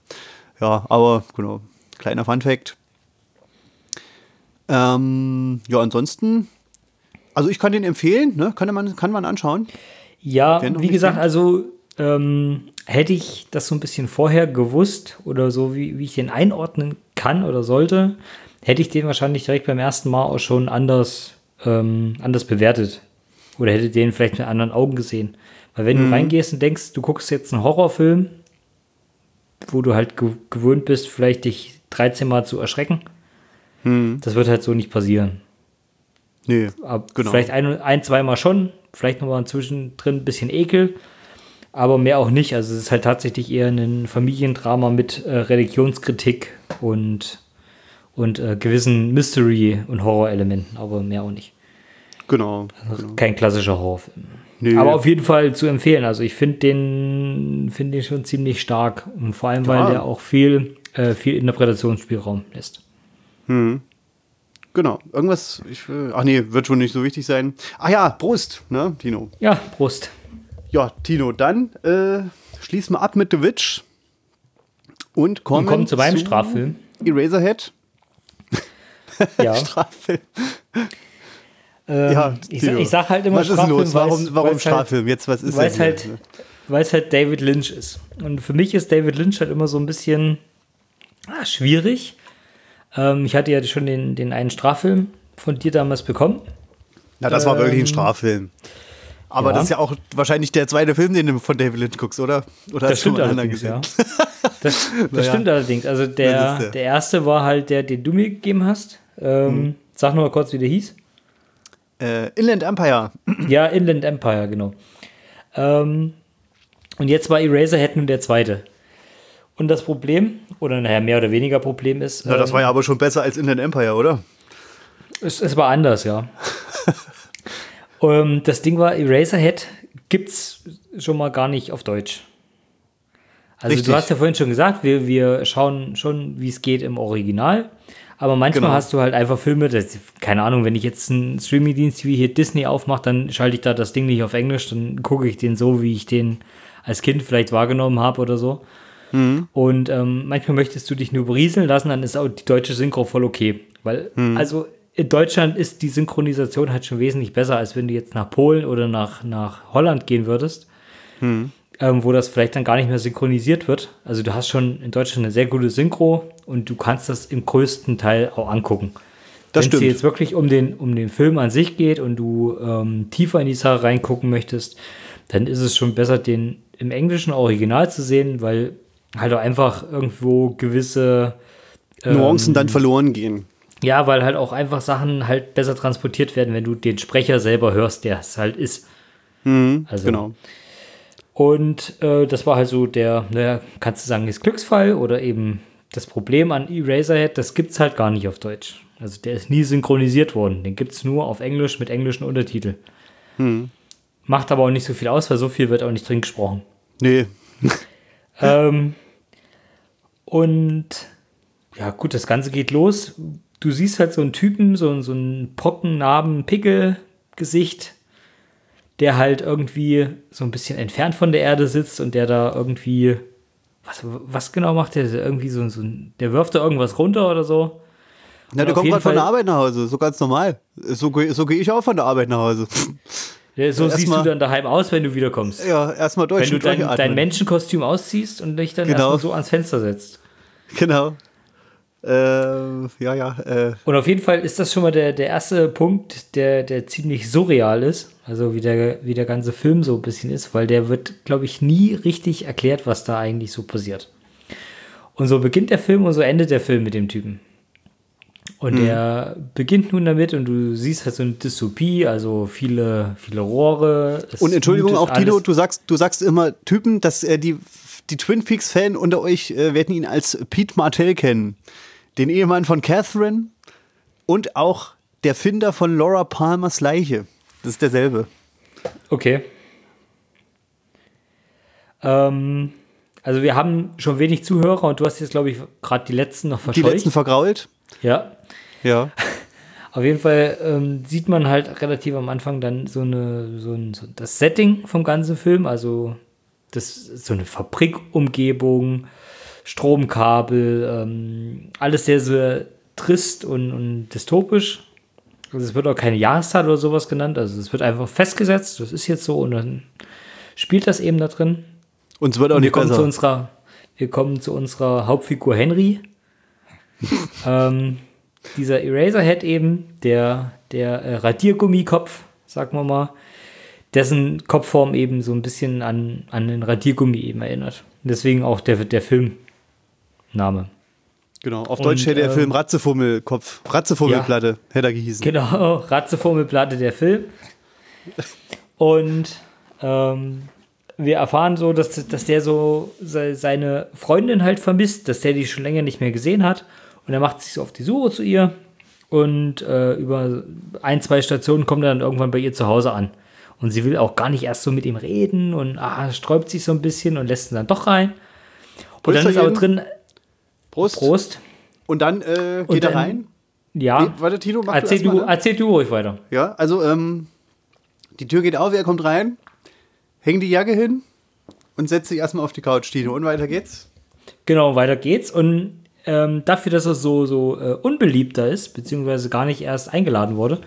Ja, aber genau, kleiner Fun-Fact. Ähm, ja, ansonsten, also ich kann den empfehlen, ne? kann, man, kann man anschauen. Ja, wie gesagt, also ähm, hätte ich das so ein bisschen vorher gewusst oder so, wie, wie ich den einordnen kann oder sollte, hätte ich den wahrscheinlich direkt beim ersten Mal auch schon anders, ähm, anders bewertet. Oder hätte den vielleicht mit anderen Augen gesehen. Weil wenn mhm. du reingehst und denkst, du guckst jetzt einen Horrorfilm, wo du halt gewöhnt bist, vielleicht dich 13 Mal zu erschrecken, hm. Das wird halt so nicht passieren. Nee, genau. Vielleicht ein, ein zweimal schon, vielleicht nochmal zwischendrin ein bisschen Ekel, aber mehr auch nicht. Also es ist halt tatsächlich eher ein Familiendrama mit äh, Religionskritik und, und äh, gewissen Mystery- und Horrorelementen, aber mehr auch nicht. Genau. Also genau. Kein klassischer Horrorfilm. Nee. Aber auf jeden Fall zu empfehlen. Also ich finde den, find den schon ziemlich stark. Und vor allem, weil ja. der auch viel, äh, viel Interpretationsspielraum lässt. Hm. Genau. Irgendwas, ich, ach nee, wird schon nicht so wichtig sein. Ach ja, Prost, ne, Tino? Ja, Prost. Ja, Tino, dann äh, schließen wir ab mit The Witch und kommen, Und kommen zu meinem Straffilm. Eraserhead. Ja. Straffilm. Ähm, Ja, ich, Tino. sag, ich sag halt immer Was ist Straffilm, los? Warum, weil's- warum weil's halt, Straffilm? Jetzt, was ist Weil denn es hier? halt, weil es halt David Lynch ist. Und für mich ist David Lynch halt immer so ein bisschen ah, schwierig. Ähm, ich hatte ja schon den, den einen Straffilm von dir damals bekommen. Na, das war wirklich ein Straffilm. Aber ja. das ist ja auch wahrscheinlich der zweite Film, den du von David Lynch guckst, oder? Oder Das hast du stimmt mal anderen allerdings, ja. gesehen? Das, das Naja. stimmt allerdings. Also der, der. der erste war halt der, den du mir gegeben hast. Ähm, Hm. Sag noch mal kurz, wie der hieß. Äh, Inland Empire. Ja, Inland Empire, genau. Ähm, und jetzt war Eraserhead nun der zweite. Und das Problem, oder naja, mehr oder weniger Problem ist, Na, das ähm, war ja aber schon besser als Inland Empire, oder? es, es war anders, ja. ähm, das Ding war, Eraserhead gibt's schon mal gar nicht auf Deutsch. Also Richtig. du hast ja vorhin schon gesagt, wir, wir schauen schon, wie es geht im Original. Aber manchmal Genau. hast du halt einfach Filme, das, keine Ahnung, wenn ich jetzt einen Streamingdienst wie hier Disney aufmache, dann schalte ich da das Ding nicht auf Englisch, dann gucke ich den so, wie ich den als Kind vielleicht wahrgenommen habe oder so. Und ähm, manchmal möchtest du dich nur berieseln lassen, dann ist auch die deutsche Synchro voll okay. Weil, also in Deutschland ist die Synchronisation halt schon wesentlich besser, als wenn du jetzt nach Polen oder nach, nach Holland gehen würdest, ähm, wo das vielleicht dann gar nicht mehr synchronisiert wird. Also du hast schon in Deutschland eine sehr gute Synchro und du kannst das im größten Teil auch angucken. Das Wenn es jetzt wirklich um den, um den Film an sich geht und du ähm, tiefer in die Sache reingucken möchtest, dann ist es schon besser, den im englischen Original zu sehen, weil halt auch einfach irgendwo gewisse Nuancen dann verloren gehen. ja, weil halt auch einfach Sachen halt besser transportiert werden, wenn du den Sprecher selber hörst, der es halt ist. also, Genau. Und äh, das war halt so der, naja, kannst du sagen, ist Glücksfall oder eben das Problem an Eraserhead, das gibt es halt gar nicht auf Deutsch. Also der ist nie synchronisiert worden. Den gibt es nur auf Englisch mit englischen Untertitel. Macht aber auch nicht so viel aus, weil so viel wird auch nicht drin gesprochen. Nee. Ähm, und ja, gut, das Ganze geht los. Du siehst halt so einen Typen, so, so einen Pocken, Narben, Pickel, Gesicht, der halt irgendwie so ein bisschen entfernt von der Erde sitzt und der da irgendwie. Was, was genau macht der? Irgendwie so, so der wirft da irgendwas runter oder so. Na, der auf kommt gerade von der Arbeit nach Hause. So ganz normal. So, so gehe ich auch von der Arbeit nach Hause. Ja, So Erst siehst mal- du dann daheim aus, wenn du wiederkommst. Ja, erstmal durch. wenn du dein, dein Menschenkostüm ausziehst und dich dann Genau. erstmal so ans Fenster setzt. Genau. Äh, ja, ja. Äh, Und auf jeden Fall ist das schon mal der, der erste Punkt, der, der ziemlich surreal ist. Also wie der, wie der ganze Film so ein bisschen ist, weil der wird, glaube ich, nie richtig erklärt, was da eigentlich so passiert. Und so beginnt der Film und so endet der Film mit dem Typen. Und der beginnt nun damit und du siehst halt so eine Dystopie, also viele, viele Rohre. und Entschuldigung auch, alles. du sagst, du sagst immer Typen, dass äh, die, die Twin Peaks-Fan unter euch äh, werden ihn als Pete Martell kennen. Den Ehemann von Catherine und auch der Finder von Laura Palmers Leiche. Das ist derselbe. Okay. Ähm, also wir haben schon wenig Zuhörer und du hast jetzt, glaube ich, gerade die letzten noch Die verscheucht. letzten vergrault. ja. Ja. Auf jeden Fall ähm, sieht man halt relativ am Anfang dann so eine, so ein, so das Setting vom ganzen Film, also das so eine Fabrikumgebung, Stromkabel, ähm, alles sehr, sehr trist und, und dystopisch. Also es wird auch keine Jahreszeit oder sowas genannt, also es wird einfach festgesetzt, das ist jetzt so und dann spielt das eben da drin. Und es wird auch Und wir nicht kommen, zu besser. unserer, wir kommen zu unserer Hauptfigur Henry. ähm, dieser Eraserhead eben, der, der äh, Radiergummikopf, sagen wir mal, dessen Kopfform eben so ein bisschen an, an den Radiergummi eben erinnert. Deswegen auch der, der Filmname. Genau. Auf Und, Deutsch hätte der ähm, Film Ratzefummelkopf. Ratzefummelplatte hätte er gehießen. Genau, Ratzefummelplatte der Film. Und ähm, wir erfahren so, dass, dass der so se- seine Freundin halt vermisst, dass der die schon länger nicht mehr gesehen hat. Und er macht sich so auf die Suche zu ihr. Und äh, über ein, zwei Stationen kommt er dann irgendwann bei ihr zu Hause an. Und sie will auch gar nicht erst so mit ihm reden und ah, sträubt sich so ein bisschen und lässt ihn dann doch rein. Und dann ist aber drin, Prost. Prost, Und dann äh, Und geht er dann- rein. Ja. Nee, warte, Tino, mach erzähl du, du, ne? erzähl du ruhig weiter. Ja, also ähm, die Tür geht auf, er kommt rein, hängt die Jacke hin und setzt sich erstmal auf die Couch, Tino. Und weiter geht's. Genau, weiter geht's. Und ähm, dafür, dass er so, so äh, unbeliebter ist, beziehungsweise gar nicht erst eingeladen wurde,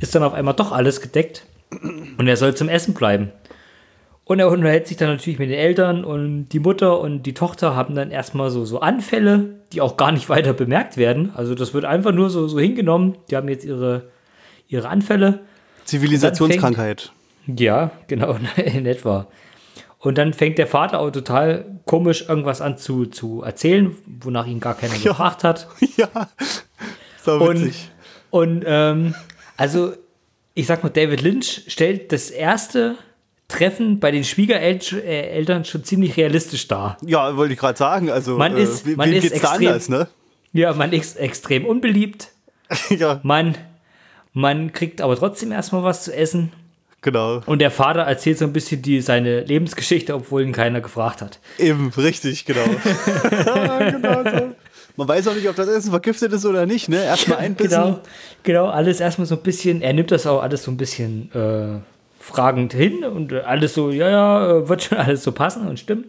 ist dann auf einmal doch alles gedeckt. Und er soll zum Essen bleiben. Und er unterhält sich dann natürlich mit den Eltern und die Mutter und die Tochter haben dann erstmal so, so Anfälle, die auch gar nicht weiter bemerkt werden. Also das wird einfach nur so, so hingenommen. Die haben jetzt ihre, ihre Anfälle. Zivilisationskrankheit. Ja, genau, in etwa. Und dann fängt der Vater auch total komisch irgendwas an zu, zu erzählen, wonach ihn gar keiner gefragt hat. ja, so Und, witzig. und ähm, also, ich sag mal, David Lynch stellt das erste Treffen bei den Schwiegereltern schon ziemlich realistisch dar. Ja, wollte ich gerade sagen. Also, Man ist- wie- man ist extrem- anders, ne? Ja, man ist extrem unbeliebt. ja, Man, man kriegt aber trotzdem erstmal was zu essen. Genau. Und der Vater erzählt so ein bisschen die, seine Lebensgeschichte, obwohl ihn keiner gefragt hat. Eben, richtig, genau. genau so. Man weiß auch nicht, ob das Essen vergiftet ist oder nicht, ne? Erstmal einbissen. Genau, genau, alles erstmal so ein bisschen, er nimmt das auch alles so ein bisschen äh, fragend hin und alles so, ja, ja, äh, wird schon alles so passen und stimmen.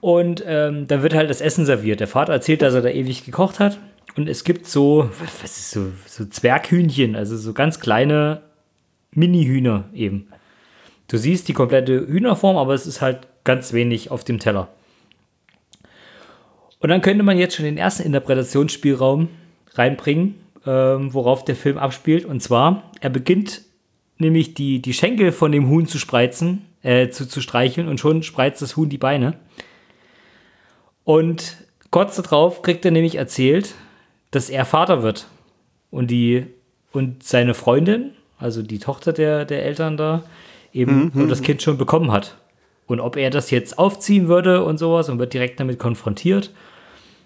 Und ähm, dann wird halt das Essen serviert. Der Vater erzählt, dass er da ewig gekocht hat. Und es gibt so, was ist so, so Zwerghühnchen, also so ganz kleine Mini-Hühner eben. Du siehst die komplette Hühnerform, aber es ist halt ganz wenig auf dem Teller. Und dann könnte man jetzt schon den ersten Interpretationsspielraum reinbringen, ähm, worauf der Film abspielt. Und zwar, er beginnt nämlich die, die Schenkel von dem Huhn zu spreizen, äh, zu, zu streicheln und schon spreizt das Huhn die Beine. Und kurz darauf kriegt er nämlich erzählt, dass er Vater wird. Und die und seine Freundin, also die Tochter der, der Eltern da, eben und das Kind schon bekommen hat. Und ob er das jetzt aufziehen würde und sowas und wird direkt damit konfrontiert.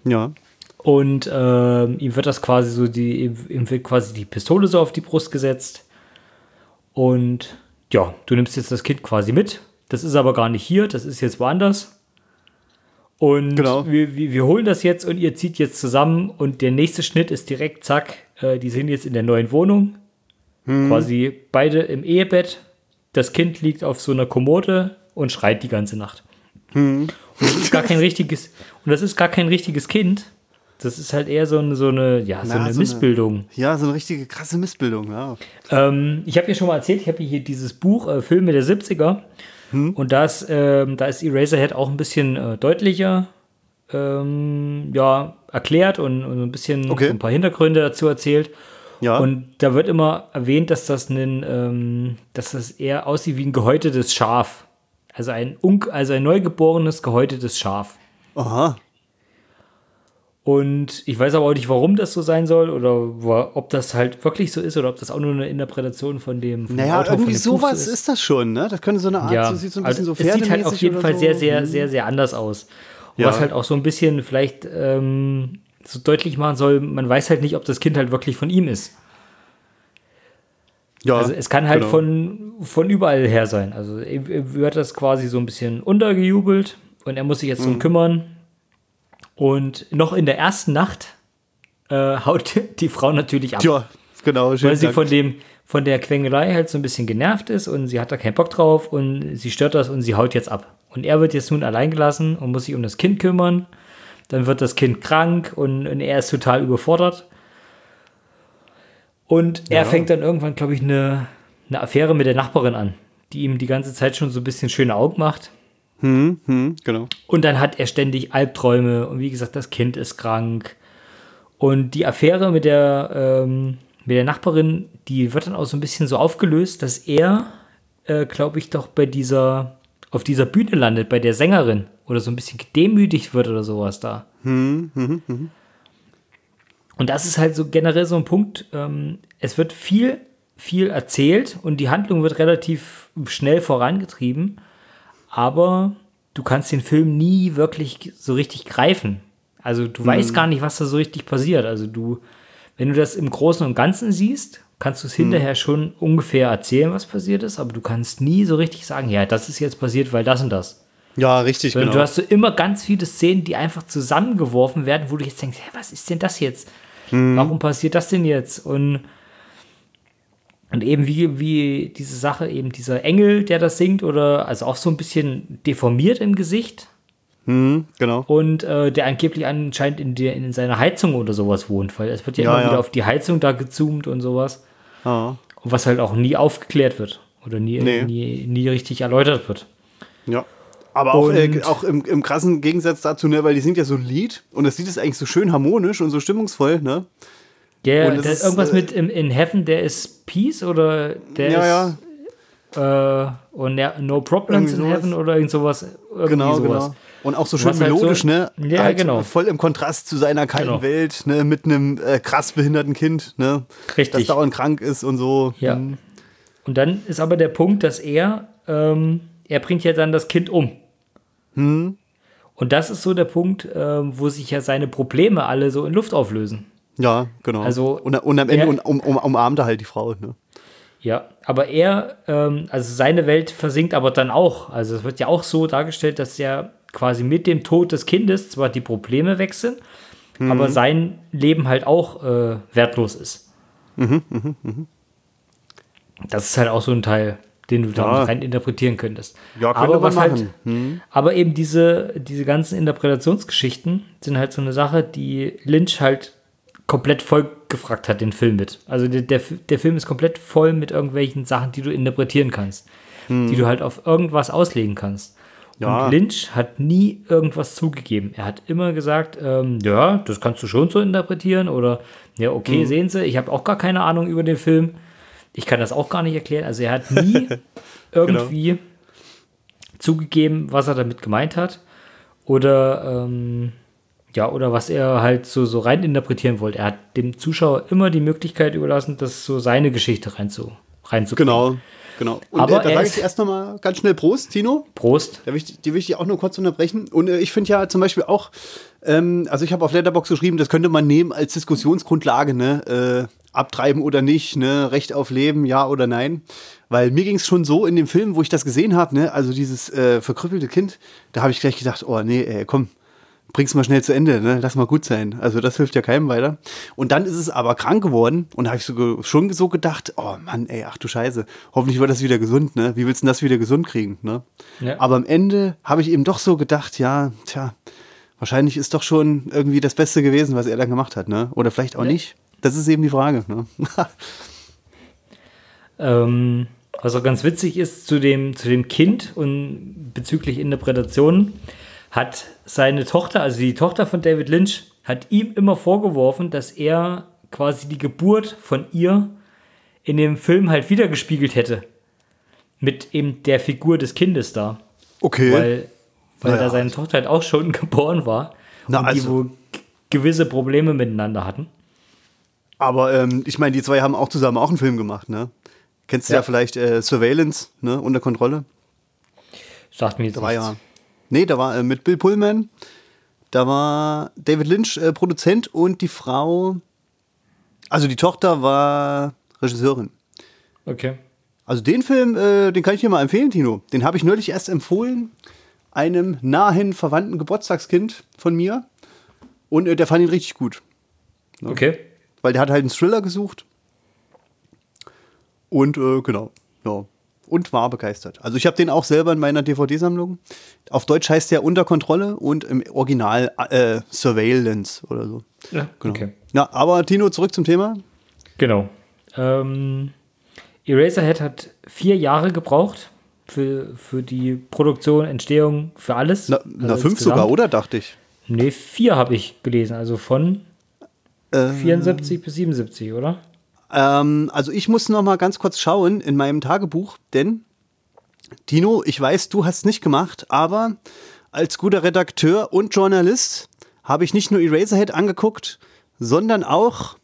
Ja. Und ähm, ihm wird das quasi so, die, ihm- ihm wird quasi die Pistole so auf die Brust gesetzt. Und ja, du nimmst jetzt das Kind quasi mit. Das ist aber gar nicht hier, das ist jetzt woanders. Und Genau. wir, wir, wir holen das jetzt und ihr zieht jetzt zusammen und der nächste Schnitt ist direkt, zack, äh, die sind jetzt in der neuen Wohnung. Quasi beide im Ehebett. Das Kind liegt auf so einer Kommode und schreit die ganze Nacht. Und das ist gar kein richtiges, und das ist gar kein richtiges Kind. Das ist halt eher so eine, so eine, ja, so Na, eine so eine- Missbildung. Ja, so eine richtige krasse Missbildung, ja. Ähm, ich habe ja schon mal erzählt, ich habe hier dieses Buch, äh, Filme der 70er. Und das, ähm, da ist Eraserhead auch ein bisschen äh, deutlicher ähm, ja, erklärt und, und ein bisschen Okay. so ein paar Hintergründe dazu erzählt. Ja. Und da wird immer erwähnt, dass das, ein, ähm, dass das eher aussieht wie ein gehäutetes Schaf. Also ein, un also ein neugeborenes, gehäutetes Schaf. Aha. Und ich weiß aber auch nicht, warum das so sein soll oder ob das halt wirklich so ist oder ob das auch nur eine Interpretation von dem, von Naja, Autor irgendwie sowas so ist. das schon, ne? Das könnte so eine Art, Ja, so sieht so ein bisschen also so es sieht halt auf jeden Fall so. sehr, sehr, Mhm. sehr, sehr anders aus. Ja. Was halt auch so ein bisschen vielleicht ähm, so deutlich machen soll, man weiß halt nicht, ob das Kind halt wirklich von ihm ist. Ja, Also es kann halt genau. von, von überall her sein. Also wird das quasi so ein bisschen untergejubelt und er muss sich jetzt Mhm. drum kümmern. Und noch in der ersten Nacht äh, haut die Frau natürlich ab. Tja, genau. schön weil sie Dank. von dem von der Quengelei halt so ein bisschen genervt ist und sie hat da keinen Bock drauf und sie stört das und sie haut jetzt ab. Und er wird jetzt nun allein gelassen und muss sich um das Kind kümmern. Dann wird das Kind krank und, und er ist total überfordert. Und er Ja. fängt dann irgendwann, glaube ich, eine, eine Affäre mit der Nachbarin an, die ihm die ganze Zeit schon so ein bisschen schöne Augen macht. Hm, hm, genau. Und dann hat er ständig Albträume und wie gesagt, das Kind ist krank. Und die Affäre mit der, ähm, mit der Nachbarin, die wird dann auch so ein bisschen so aufgelöst, dass er, äh, glaube ich, doch bei dieser, auf dieser Bühne landet, bei der Sängerin oder so ein bisschen gedemütigt wird oder sowas da. Und das ist halt so generell so ein Punkt, ähm, es wird viel, viel erzählt und die Handlung wird relativ schnell vorangetrieben, aber du kannst den Film nie wirklich so richtig greifen. Also du weißt gar nicht, was da so richtig passiert. Also du, wenn du das im Großen und Ganzen siehst, kannst du es hinterher schon ungefähr erzählen, was passiert ist, aber du kannst nie so richtig sagen, ja, das ist jetzt passiert, weil das und das. Ja, richtig, Sondern genau. du hast so immer ganz viele Szenen, die einfach zusammengeworfen werden, wo du jetzt denkst, hä, was ist denn das jetzt? Mhm. Warum passiert das denn jetzt? Und, und eben wie, wie diese Sache, eben dieser Engel, der das singt, oder also auch so ein bisschen deformiert im Gesicht. Mhm, genau. Und äh, der angeblich anscheinend in, der, in seiner Heizung oder sowas wohnt, weil es wird ja, ja immer ja. wieder auf die Heizung da gezoomt und sowas. Ah. Und was halt auch nie aufgeklärt wird oder nie, nee. nie, nie richtig erläutert wird. Ja. Aber auch, äh, auch im, im, krassen Gegensatz dazu, ne, weil die singt ja so ein Lied und das Lied ist eigentlich so schön harmonisch und so stimmungsvoll, ne? Der, der ist, irgendwas äh, mit im, in Heaven, der ist Peace oder der ja, ist ja. Äh, und No Problems in Heaven oder irgend sowas. Irgendwie genau, sowas. genau. Und auch so schön Was melodisch, halt so, ne? Ja, halt genau. Voll im Kontrast zu seiner kalten genau. Welt, ne? Mit einem äh, krass behinderten Kind, ne? Richtig. Das dauernd krank ist und so. Ja. Hm. Und dann ist aber der Punkt, dass er, ähm, er bringt ja dann das Kind um. Hm. Und das ist so der Punkt, äh, wo sich ja seine Probleme alle so in Luft auflösen. Ja, genau. Also, und, und am Ende er, um, um, umarmt er halt die Frau. Ne? Ja, aber er, ähm, also seine Welt versinkt aber dann auch. Also es wird ja auch so dargestellt, dass er quasi mit dem Tod des Kindes zwar die Probleme wechseln, mhm. aber sein Leben halt auch äh, wertlos ist. Mhm, mh, mh. Das ist halt auch so ein Teil den du da rein interpretieren könntest. Ja, aber was halt machen. halt, hm. aber eben diese, diese ganzen Interpretationsgeschichten sind halt so eine Sache, die Lynch halt komplett voll gefragt hat, den Film mit. Also der, der, der Film ist komplett voll mit irgendwelchen Sachen, die du interpretieren kannst, hm. die du halt auf irgendwas auslegen kannst. Ja. Und Lynch hat nie irgendwas zugegeben. Er hat immer gesagt, ähm, ja, das kannst du schon so interpretieren oder ja, okay, hm. sehen Sie, ich habe auch gar keine Ahnung über den Film. Ich kann das auch gar nicht erklären. Also er hat nie irgendwie genau. zugegeben, was er damit gemeint hat. Oder ähm, ja, oder was er halt so, so rein interpretieren wollte. Er hat dem Zuschauer immer die Möglichkeit überlassen, das so seine Geschichte rein zu, reinzubringen. Genau, genau. Und Aber äh, da sage ich erst noch mal ganz schnell Prost, Tino. Prost. Da will ich, die will ich auch nur kurz unterbrechen. Und äh, ich finde ja zum Beispiel auch, ähm, also ich habe auf Letterbox geschrieben, das könnte man nehmen als Diskussionsgrundlage, ne? Äh, abtreiben oder nicht, ne? Recht auf Leben, ja oder nein. Weil mir ging es schon so in dem Film, wo ich das gesehen habe, ne? Also dieses äh, verkrüppelte Kind, da habe ich gleich gedacht, oh nee, ey, komm, bring's mal schnell zu Ende, ne? Lass mal gut sein. Also das hilft ja keinem weiter. Und dann ist es aber krank geworden und habe ich so, schon so gedacht, oh Mann, ey, ach du Scheiße, hoffentlich wird das wieder gesund, ne? Wie willst du denn das wieder gesund kriegen, ne? Ja. Aber am Ende habe ich eben doch so gedacht, ja, tja, wahrscheinlich ist doch schon irgendwie das Beste gewesen, was er dann gemacht hat, ne? Oder vielleicht auch ja. nicht. Das ist eben die Frage. Ne? ähm, was auch ganz witzig ist zu dem, zu dem Kind und bezüglich Interpretationen, hat seine Tochter, also die Tochter von David Lynch, hat ihm immer vorgeworfen, dass er quasi die Geburt von ihr in dem Film halt wiedergespiegelt hätte. Mit eben der Figur des Kindes da. Okay. Weil, weil naja. da seine Tochter halt auch schon geboren war. Na, und also. die wohl gewisse Probleme miteinander hatten. Aber ähm, ich meine, die zwei haben auch zusammen auch einen Film gemacht, ne? Kennst du ja, ja vielleicht äh, Surveillance, ne? Unter Kontrolle? Sagt mir jetzt da Ja, nee, da war äh, mit Bill Pullman, da war David Lynch äh, Produzent und die Frau, also die Tochter war Regisseurin. Okay. Also den Film, äh, den kann ich dir mal empfehlen, Tino. Den habe ich neulich erst empfohlen, einem nahen verwandten Geburtstagskind von mir. Und äh, der fand ihn richtig gut. Ne? Okay weil der hat halt einen Thriller gesucht. Und äh, genau, ja. Und war begeistert. Also ich habe den auch selber in meiner DVD-Sammlung. Auf Deutsch heißt der Unter Kontrolle und im Original äh, Surveillance oder so. Ja, genau. okay. Ja, aber Tino, zurück zum Thema. Genau. Ähm, Eraserhead hat vier Jahre gebraucht für, für die Produktion, Entstehung, für alles. Na, na also fünf sogar, oder? Dachte ich. Nee, vier habe ich gelesen. Also von 74 bis 77, oder? Ähm, also ich muss noch mal ganz kurz schauen in meinem Tagebuch, denn Tino, ich weiß, du hast es nicht gemacht, aber als guter Redakteur und Journalist habe ich nicht nur Eraserhead angeguckt, sondern auch,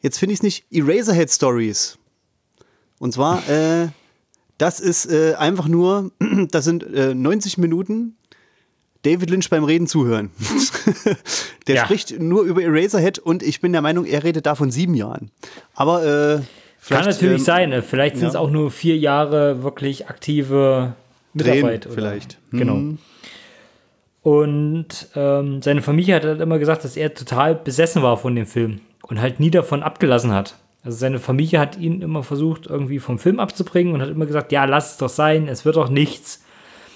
jetzt finde ich es nicht, Eraserhead Stories. Und zwar, äh, das ist äh, einfach nur, das sind äh, 90 Minuten David Lynch beim Reden zuhören. der ja. spricht nur über Eraserhead und ich bin der Meinung, er redet da von sieben Jahren. Aber äh, kann natürlich ähm, sein. Ne? Vielleicht sind es auch nur vier Jahre wirklich aktive Mitarbeit. Drehen, vielleicht. Genau. Hm. Und ähm, seine Familie hat halt immer gesagt, dass er total besessen war von dem Film und halt nie davon abgelassen hat. Also seine Familie hat ihn immer versucht, irgendwie vom Film abzubringen und hat immer gesagt, ja, lass es doch sein, es wird doch nichts.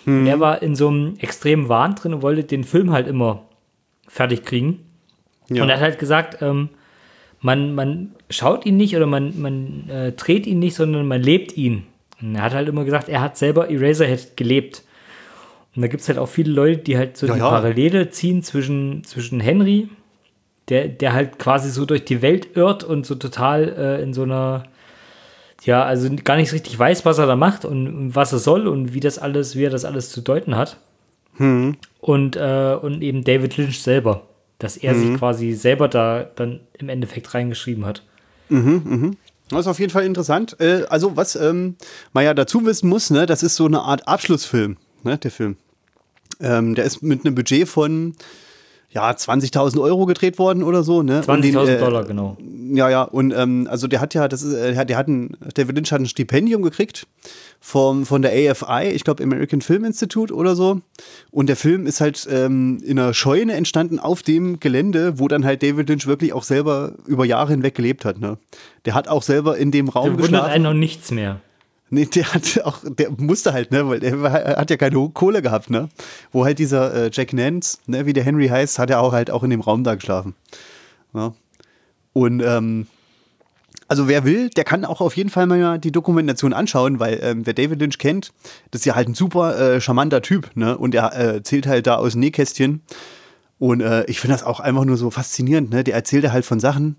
Und er war in so einem extremen Wahn drin und wollte den Film halt immer fertig kriegen. Ja. Und er hat halt gesagt, ähm, man, man schaut ihn nicht oder man, man äh, dreht ihn nicht, sondern man lebt ihn. Und er hat halt immer gesagt, er hat selber Eraserhead gelebt. Und da gibt es halt auch viele Leute, die halt so ja, die ja. Parallele ziehen zwischen, zwischen Henry, der, der halt quasi so durch die Welt irrt und so total äh, in so einer, ja, also gar nicht richtig weiß, was er da macht und, und, was er soll und wie das alles, wie er das alles zu deuten hat. Hm. Und, äh, und eben David Lynch selber, dass er hm. sich quasi selber da dann im Endeffekt reingeschrieben hat. Mhm, mhm. Das ist auf jeden Fall interessant. Äh, also, was ähm, man ja dazu wissen muss, ne, das ist so eine Art Abschlussfilm, ne, der Film. Ähm, der ist mit einem Budget von ja, 20.000 Euro gedreht worden oder so, ne? 20.000 äh, Dollar, genau. Ja, ja, und ähm, also der hat ja, das ist, äh, der hat ein, David Lynch hat ein Stipendium gekriegt vom, von der AFI, ich glaube American Film Institute oder so. Und der Film ist halt ähm, in einer Scheune entstanden auf dem Gelände, wo dann halt David Lynch wirklich auch selber über Jahre hinweg gelebt hat, ne? Der hat auch selber in dem Raum der geschlafen. wundert einen noch nichts mehr. Nee, der hat auch, der musste halt, ne, weil der hat ja keine Kohle gehabt, ne? Wo halt dieser äh, Jack Nance, ne, wie der Henry heißt, hat er auch halt auch in dem Raum da geschlafen. Ja. Und ähm, also wer will, der kann auch auf jeden Fall mal die Dokumentation anschauen, weil ähm, wer David Lynch kennt, das ist ja halt ein super äh, charmanter Typ, ne? Und er äh, erzählt halt da aus Nähkästchen. Und äh, ich finde das auch einfach nur so faszinierend, ne? Der erzählt halt von Sachen,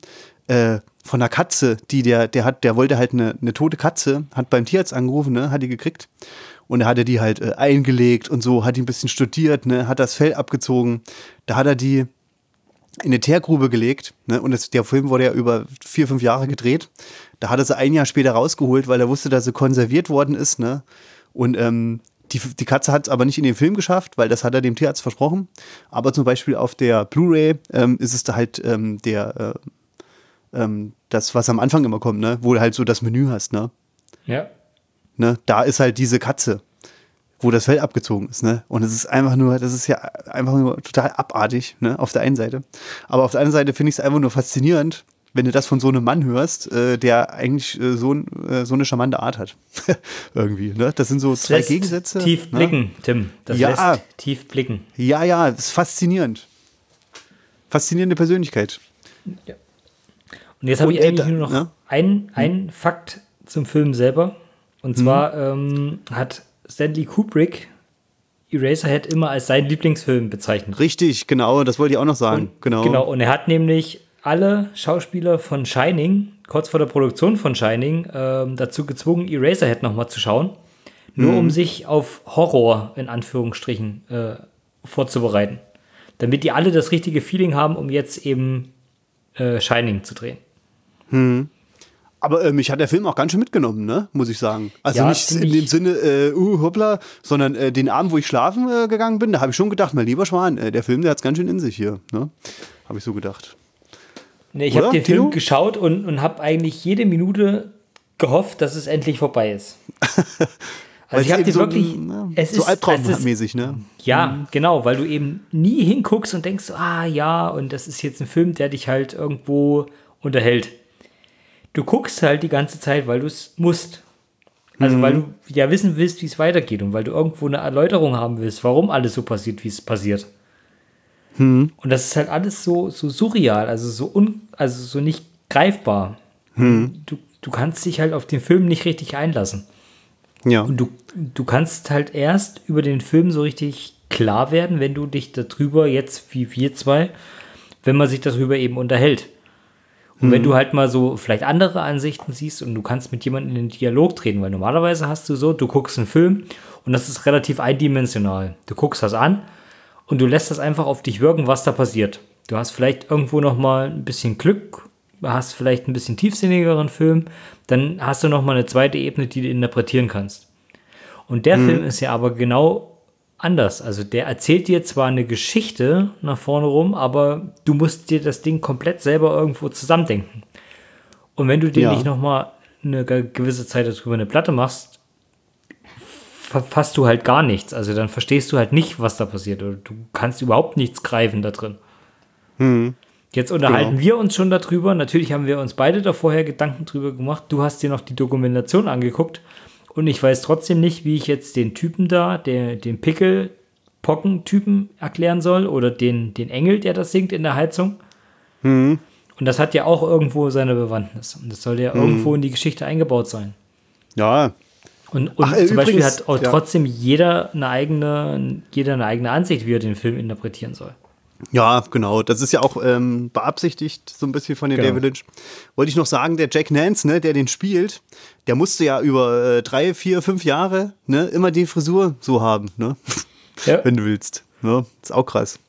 äh, von einer Katze, die der, der hat, der wollte halt eine, eine tote Katze, hat beim Tierarzt angerufen, ne, hat die gekriegt. Und er hatte die halt äh, eingelegt und so, hat die ein bisschen studiert, ne, hat das Fell abgezogen. Da hat er die in eine Teergrube gelegt, ne, und das, der Film wurde ja über vier, fünf Jahre gedreht. Da hat er sie ein Jahr später rausgeholt, weil er wusste, dass sie konserviert worden ist, ne. Und ähm, die, die Katze hat es aber nicht in den Film geschafft, weil das hat er dem Tierarzt versprochen. Aber zum Beispiel auf der Blu-ray ähm, ist es da halt ähm, der äh, ähm, das, was am Anfang immer kommt, ne? Wo du halt so das Menü hast, ne? Ja. Ne? Da ist halt diese Katze, wo das Fell abgezogen ist, ne? Und es ist einfach nur, das ist ja einfach nur total abartig, ne? Auf der einen Seite. Aber auf der anderen Seite finde ich es einfach nur faszinierend, wenn du das von so einem Mann hörst, äh, der eigentlich äh, so, äh, so eine charmante Art hat. Irgendwie, ne? Das sind so das zwei Gegensätze. Tief ne? blicken, Tim. Das ja, lässt tief blicken. Ja, ja, das ist faszinierend. Faszinierende Persönlichkeit. Ja. Und jetzt habe ich eigentlich nur noch ja? einen, einen hm. Fakt zum Film selber. Und zwar hm. ähm, hat Stanley Kubrick Eraserhead immer als seinen Lieblingsfilm bezeichnet. Richtig, genau, das wollte ich auch noch sagen. Und, genau. genau, und er hat nämlich alle Schauspieler von Shining, kurz vor der Produktion von Shining, ähm, dazu gezwungen, Eraserhead nochmal zu schauen. Nur hm. um sich auf Horror in Anführungsstrichen äh, vorzubereiten. Damit die alle das richtige Feeling haben, um jetzt eben äh, Shining zu drehen. Hm. Aber äh, mich hat der Film auch ganz schön mitgenommen, ne? muss ich sagen. Also ja, nicht in dem Sinne, äh, uh, hoppla, sondern äh, den Abend, wo ich schlafen äh, gegangen bin, da habe ich schon gedacht, mein lieber Schwan, äh, der Film, der hat es ganz schön in sich hier. Ne? Habe ich so gedacht. Nee, ich habe den? Film geschaut und, und habe eigentlich jede Minute gehofft, dass es endlich vorbei ist. Also ich habe dir so, wirklich, ne, es so albtraummäßig, ne? Ja, mhm. genau, weil du eben nie hinguckst und denkst, ah ja, und das ist jetzt ein Film, der dich halt irgendwo unterhält du guckst halt die ganze Zeit, weil du es musst. Also, mhm. weil du ja wissen willst, wie es weitergeht und weil du irgendwo eine Erläuterung haben willst, warum alles so passiert, wie es passiert. Mhm. Und das ist halt alles so, so surreal, also so, un, also so nicht greifbar. Mhm. Du, du kannst dich halt auf den Film nicht richtig einlassen. Ja. Und du, du kannst halt erst über den Film so richtig klar werden, wenn du dich darüber jetzt, wie wir zwei, wenn man sich darüber eben unterhält. Und wenn du halt mal so vielleicht andere Ansichten siehst und du kannst mit jemandem in den Dialog treten, weil normalerweise hast du so, du guckst einen Film und das ist relativ eindimensional. Du guckst das an und du lässt das einfach auf dich wirken, was da passiert. Du hast vielleicht irgendwo noch mal ein bisschen Glück, hast vielleicht ein bisschen tiefsinnigeren Film, dann hast du noch mal eine zweite Ebene, die du interpretieren kannst. Und der mhm. Film ist ja aber genau anders. Also der erzählt dir zwar eine Geschichte nach vorne rum, aber du musst dir das Ding komplett selber irgendwo zusammendenken. Und wenn du dir ja. nicht noch mal eine gewisse Zeit darüber eine Platte machst, verfasst du halt gar nichts. Also dann verstehst du halt nicht, was da passiert. Oder du kannst überhaupt nichts greifen da drin. Hm. Jetzt unterhalten genau. wir uns schon darüber. Natürlich haben wir uns beide da vorher Gedanken drüber gemacht. Du hast dir noch die Dokumentation angeguckt. Und ich weiß trotzdem nicht, wie ich jetzt den Typen da, der, den Pickel-Pocken-Typen erklären soll. Oder den, den Engel, der das singt in der Heizung. Hm. Und das hat ja auch irgendwo seine Bewandtnis. Und das soll ja hm. irgendwo in die Geschichte eingebaut sein. Ja, und, und Ach, zum übrigens, Beispiel hat auch ja. trotzdem jeder eine eigene, jeder eine eigene Ansicht, wie er den Film interpretieren soll. Ja, genau. Das ist ja auch ähm, beabsichtigt, so ein bisschen von den genau. David Lynch. Wollte ich noch sagen, der Jack Nance, ne, der den spielt, der musste ja über äh, drei, vier, fünf Jahre ne, immer die Frisur so haben, ne? Ja. Wenn du willst. Ne? Ist auch krass.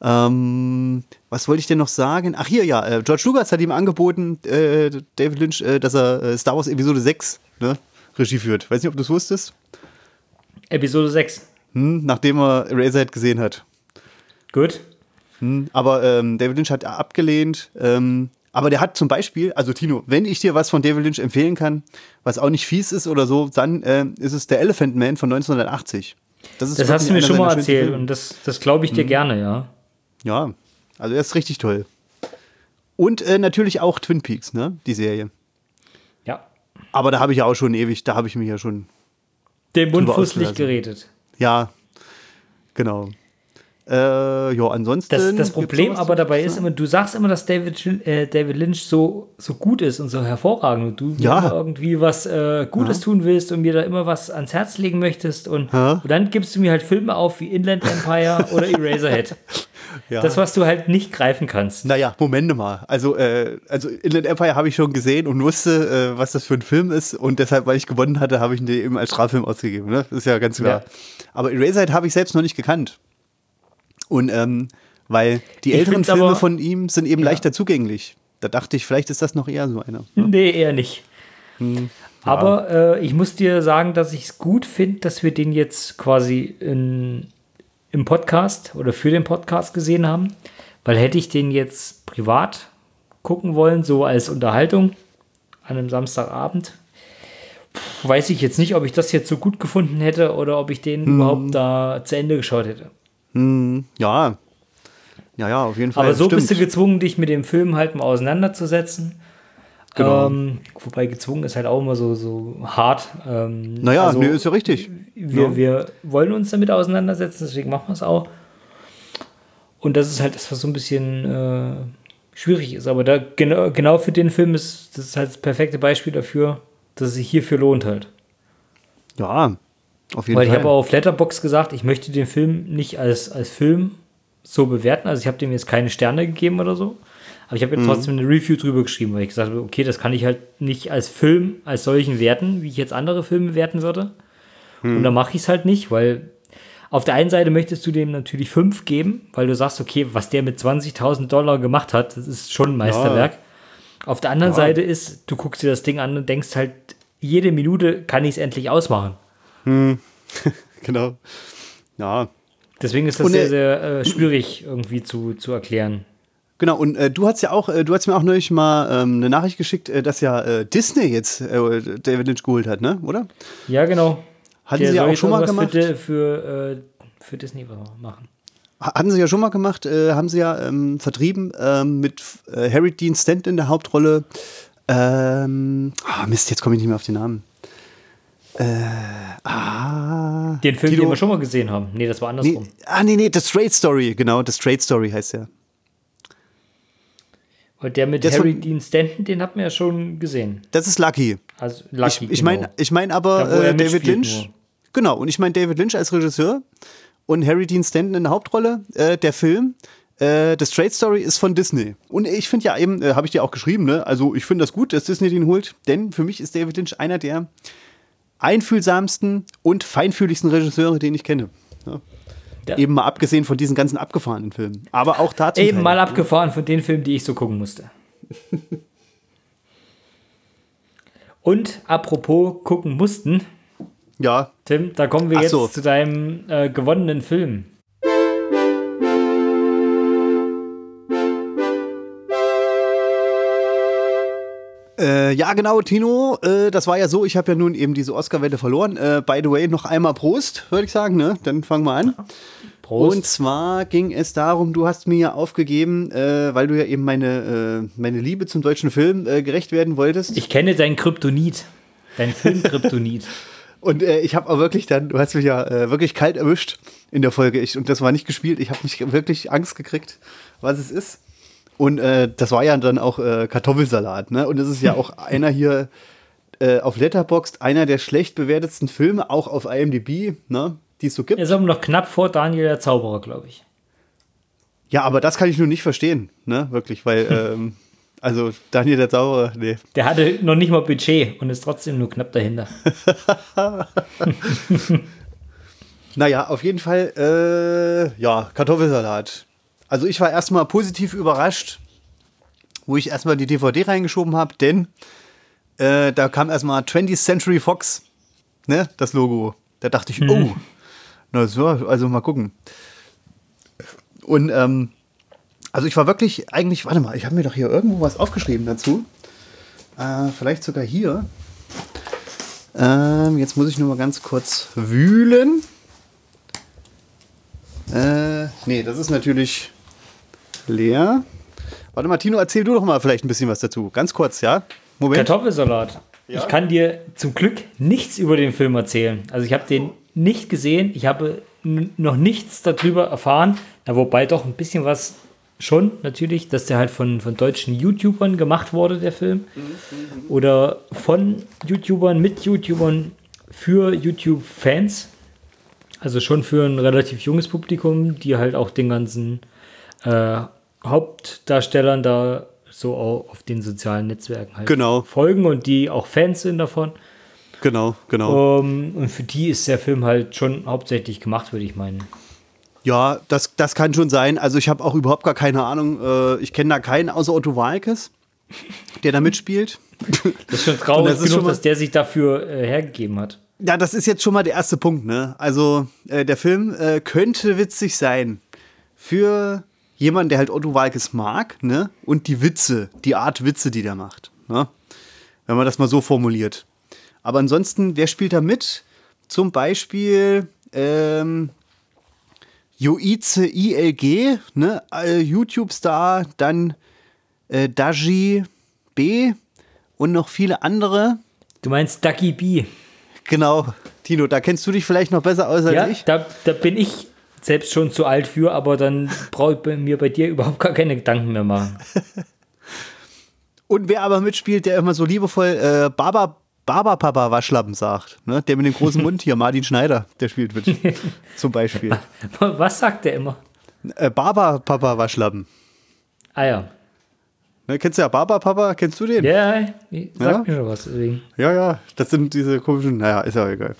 Ähm, was wollte ich denn noch sagen? Ach hier, ja, äh, George Lucas hat ihm angeboten, äh, David Lynch, äh, dass er äh, Star Wars Episode 6 ne, Regie führt. Weiß nicht, ob du es wusstest. Episode 6. Hm, nachdem er Eraserhead gesehen hat. Gut. Hm, aber ähm, David Lynch hat abgelehnt. Ähm, aber der hat zum Beispiel, also Tino, wenn ich dir was von David Lynch empfehlen kann, was auch nicht fies ist oder so, dann äh, ist es der Elephant Man von 1980. Das, das hast du mir schon mal erzählt und das, das glaube ich dir hm. gerne, ja. Ja, also er ist richtig toll. Und äh, natürlich auch Twin Peaks, ne? Die Serie. Ja. Aber da habe ich ja auch schon ewig, da habe ich mich ja schon. Dem Mund fußlich geredet. Ja, genau. Äh, ja, ansonsten. Das, das Problem aber dabei ist immer, du sagst immer, dass David, äh, David Lynch so, so gut ist und so hervorragend und du ja. irgendwie was äh, Gutes ja. tun willst und mir da immer was ans Herz legen möchtest und, ja. und dann gibst du mir halt Filme auf wie Inland Empire oder Eraserhead. Ja. Das, was du halt nicht greifen kannst. Naja, Momente mal. Also, äh, also Inland Empire habe ich schon gesehen und wusste, äh, was das für ein Film ist. Und deshalb, weil ich gewonnen hatte, habe ich ihn eben als Straffilm ausgegeben. Ne? Das ist ja ganz klar. Ja. Aber Eraserhead habe ich selbst noch nicht gekannt. Und ähm, weil die ich älteren Filme aber, von ihm sind eben ja. leichter zugänglich. Da dachte ich, vielleicht ist das noch eher so einer. Ne? Nee, eher nicht. Hm, ja. Aber äh, ich muss dir sagen, dass ich es gut finde, dass wir den jetzt quasi in, im Podcast oder für den Podcast gesehen haben. Weil hätte ich den jetzt privat gucken wollen, so als Unterhaltung an einem Samstagabend, weiß ich jetzt nicht, ob ich das jetzt so gut gefunden hätte oder ob ich den hm. überhaupt da zu Ende geschaut hätte. Hm, ja. Ja, ja, auf jeden Fall. Aber so stimmt. bist du gezwungen, dich mit dem Film halt mal auseinanderzusetzen. Genau. Ähm, wobei gezwungen ist halt auch immer so, so hart. Ähm, naja, also, nee, ist ja richtig. Wir, ja. wir wollen uns damit auseinandersetzen, deswegen machen wir es auch. Und das ist halt das, was so ein bisschen äh, schwierig ist. Aber da genau, genau für den Film ist das ist halt das perfekte Beispiel dafür, dass es sich hierfür lohnt halt. Ja, auf jeden Weil Fall. ich habe auf Letterbox gesagt, ich möchte den Film nicht als, als Film so bewerten. Also ich habe dem jetzt keine Sterne gegeben oder so. Aber ich habe jetzt mhm. trotzdem eine Review drüber geschrieben, weil ich gesagt habe, okay, das kann ich halt nicht als Film, als solchen werten, wie ich jetzt andere Filme werten würde. Mhm. Und da mache ich es halt nicht, weil auf der einen Seite möchtest du dem natürlich 5 geben, weil du sagst, okay, was der mit 20.000 Dollar gemacht hat, das ist schon ein Meisterwerk. Ja. Auf der anderen ja. Seite ist, du guckst dir das Ding an und denkst halt, jede Minute kann ich es endlich ausmachen. Hm. genau. Ja. Deswegen ist das und, sehr, äh, sehr äh, schwierig irgendwie zu, zu erklären. Genau, und äh, du hast ja auch, äh, du hast mir auch neulich mal ähm, eine Nachricht geschickt, äh, dass ja äh, Disney jetzt David Lynch geholt hat, ne? Oder? Ja, genau. Hatten Der sie ja auch schon mal gemacht. Für, für, für, Disney machen. Hatten sie ja schon mal gemacht, haben sie ja ähm, vertrieben ähm, mit Harry Dean Stanton in der Hauptrolle. Ähm, oh Mist, jetzt komme ich nicht mehr auf den Namen. Äh, ah, den Film, Tilo, den wir schon mal gesehen haben. Nee, das war andersrum. Nee, ah, nee, nee, The Straight Story, genau, The Straight Story heißt der. Und der mit das Harry von, Dean Stanton, den hat man ja schon gesehen. Das ist Lucky. Also Lucky. Ich, ich meine genau. ich mein aber da, äh, David Lynch. Nur. Genau, und ich meine David Lynch als Regisseur und Harry Dean Stanton in der Hauptrolle. Äh, der Film, äh, The Straight Story, ist von Disney. Und ich finde ja eben, äh, habe ich dir auch geschrieben, ne? Also ich finde das gut, dass Disney den holt, denn für mich ist David Lynch einer der einfühlsamsten und feinfühligsten Regisseure, den ich kenne. Ja. Ja. Eben mal abgesehen von diesen ganzen abgefahrenen Filmen. Aber auch dazu. Eben mal abgefahren von den Filmen, die ich so gucken musste. und apropos gucken mussten. Ja. Tim, da kommen wir Ach jetzt so. zu deinem äh, gewonnenen Film. Äh, ja, genau, Tino. Äh, das war ja so, ich habe ja nun eben diese Oscar-Wette verloren. Äh, by the way, noch einmal Prost, würde ich sagen. Ne? Dann fangen wir an. Prost. Und zwar ging es darum, du hast mir ja aufgegeben, äh, weil du ja eben meine, äh, meine Liebe zum deutschen Film äh, gerecht werden wolltest. Ich kenne dein Kryptonit. Dein Film-Kryptonit. Und äh, ich habe auch wirklich dann, du hast mich ja äh, wirklich kalt erwischt in der Folge. Ich, und das war nicht gespielt. Ich habe mich wirklich Angst gekriegt, was es ist. Und äh, das war ja dann auch äh, Kartoffelsalat. Ne? Und das ist ja auch einer hier äh, auf Letterboxd, einer der schlecht bewertetsten Filme, auch auf IMDb, ne? die es so gibt. Er ist aber noch knapp vor Daniel der Zauberer, glaube ich. Ja, aber das kann ich nur nicht verstehen, ne? Wirklich, weil, ähm, also Daniel der Zauberer, nee. Der hatte noch nicht mal Budget und ist trotzdem nur knapp dahinter. naja, auf jeden Fall, äh, ja, Kartoffelsalat. Also ich war erstmal positiv überrascht, wo ich erstmal die DVD reingeschoben habe, denn äh, da kam erstmal 20th Century Fox, ne, das Logo. Da dachte ich, mhm. oh, na so, also mal gucken. Und ähm, also ich war wirklich eigentlich, warte mal, ich habe mir doch hier irgendwo was aufgeschrieben dazu. Äh, vielleicht sogar hier. Ähm, jetzt muss ich nur mal ganz kurz wühlen. Äh, nee, das ist natürlich leer. Warte mal, Tino, erzähl du doch mal vielleicht ein bisschen was dazu. Ganz kurz, ja? Moment. Kartoffelsalat. Ja? Ich kann dir zum Glück nichts über den Film erzählen. Also ich habe den nicht gesehen. Ich habe noch nichts darüber erfahren. Na, wobei doch ein bisschen was schon natürlich, dass der halt von, von deutschen YouTubern gemacht wurde, der Film. Oder von YouTubern, mit YouTubern, für YouTube-Fans. Also schon für ein relativ junges Publikum, die halt auch den ganzen äh, Hauptdarstellern da so auf den sozialen Netzwerken halt genau. folgen und die auch Fans sind davon. Genau, genau. Um, ähm, und für die ist der Film halt schon hauptsächlich gemacht, würde ich meinen. Ja, das, das kann schon sein. Also ich habe auch überhaupt gar keine Ahnung. Äh, ich kenne da keinen außer Otto Walkes, der da mitspielt. Das ist schon traurig das genug, dass der sich dafür äh, hergegeben hat. Ja, das ist jetzt schon mal der erste Punkt. Ne? Also äh, der Film äh, könnte witzig sein für jemanden, der halt Otto Walkes mag, ne? Und die Witze, die Art Witze, die der macht. Ne? Wenn man das mal so formuliert. Aber ansonsten, wer spielt da mit? Zum Beispiel ähm, Joize ILG, ne? Äh, YouTube-Star, dann äh, Daji B und noch viele andere. Du meinst Ducky B. Genau, Tino, da kennst du dich vielleicht noch besser aus als ja, ich. Da, da bin ich selbst schon zu alt für, aber dann brauche ich mir bei dir überhaupt gar keine Gedanken mehr machen. Und wer aber mitspielt, der immer so liebevoll äh, Baba, Baba Papa Waschlappen sagt, ne? der mit dem großen Mund hier, Martin Schneider, der spielt mit, zum Beispiel. Was sagt der immer? Äh, Baba Papa Waschlappen. Ah ja. Ne, kennst du ja Baba Papa? Kennst du den? Ja, sagt ja? mir schon was. Deswegen. Ja, ja, das sind diese komischen, naja, ist ja egal.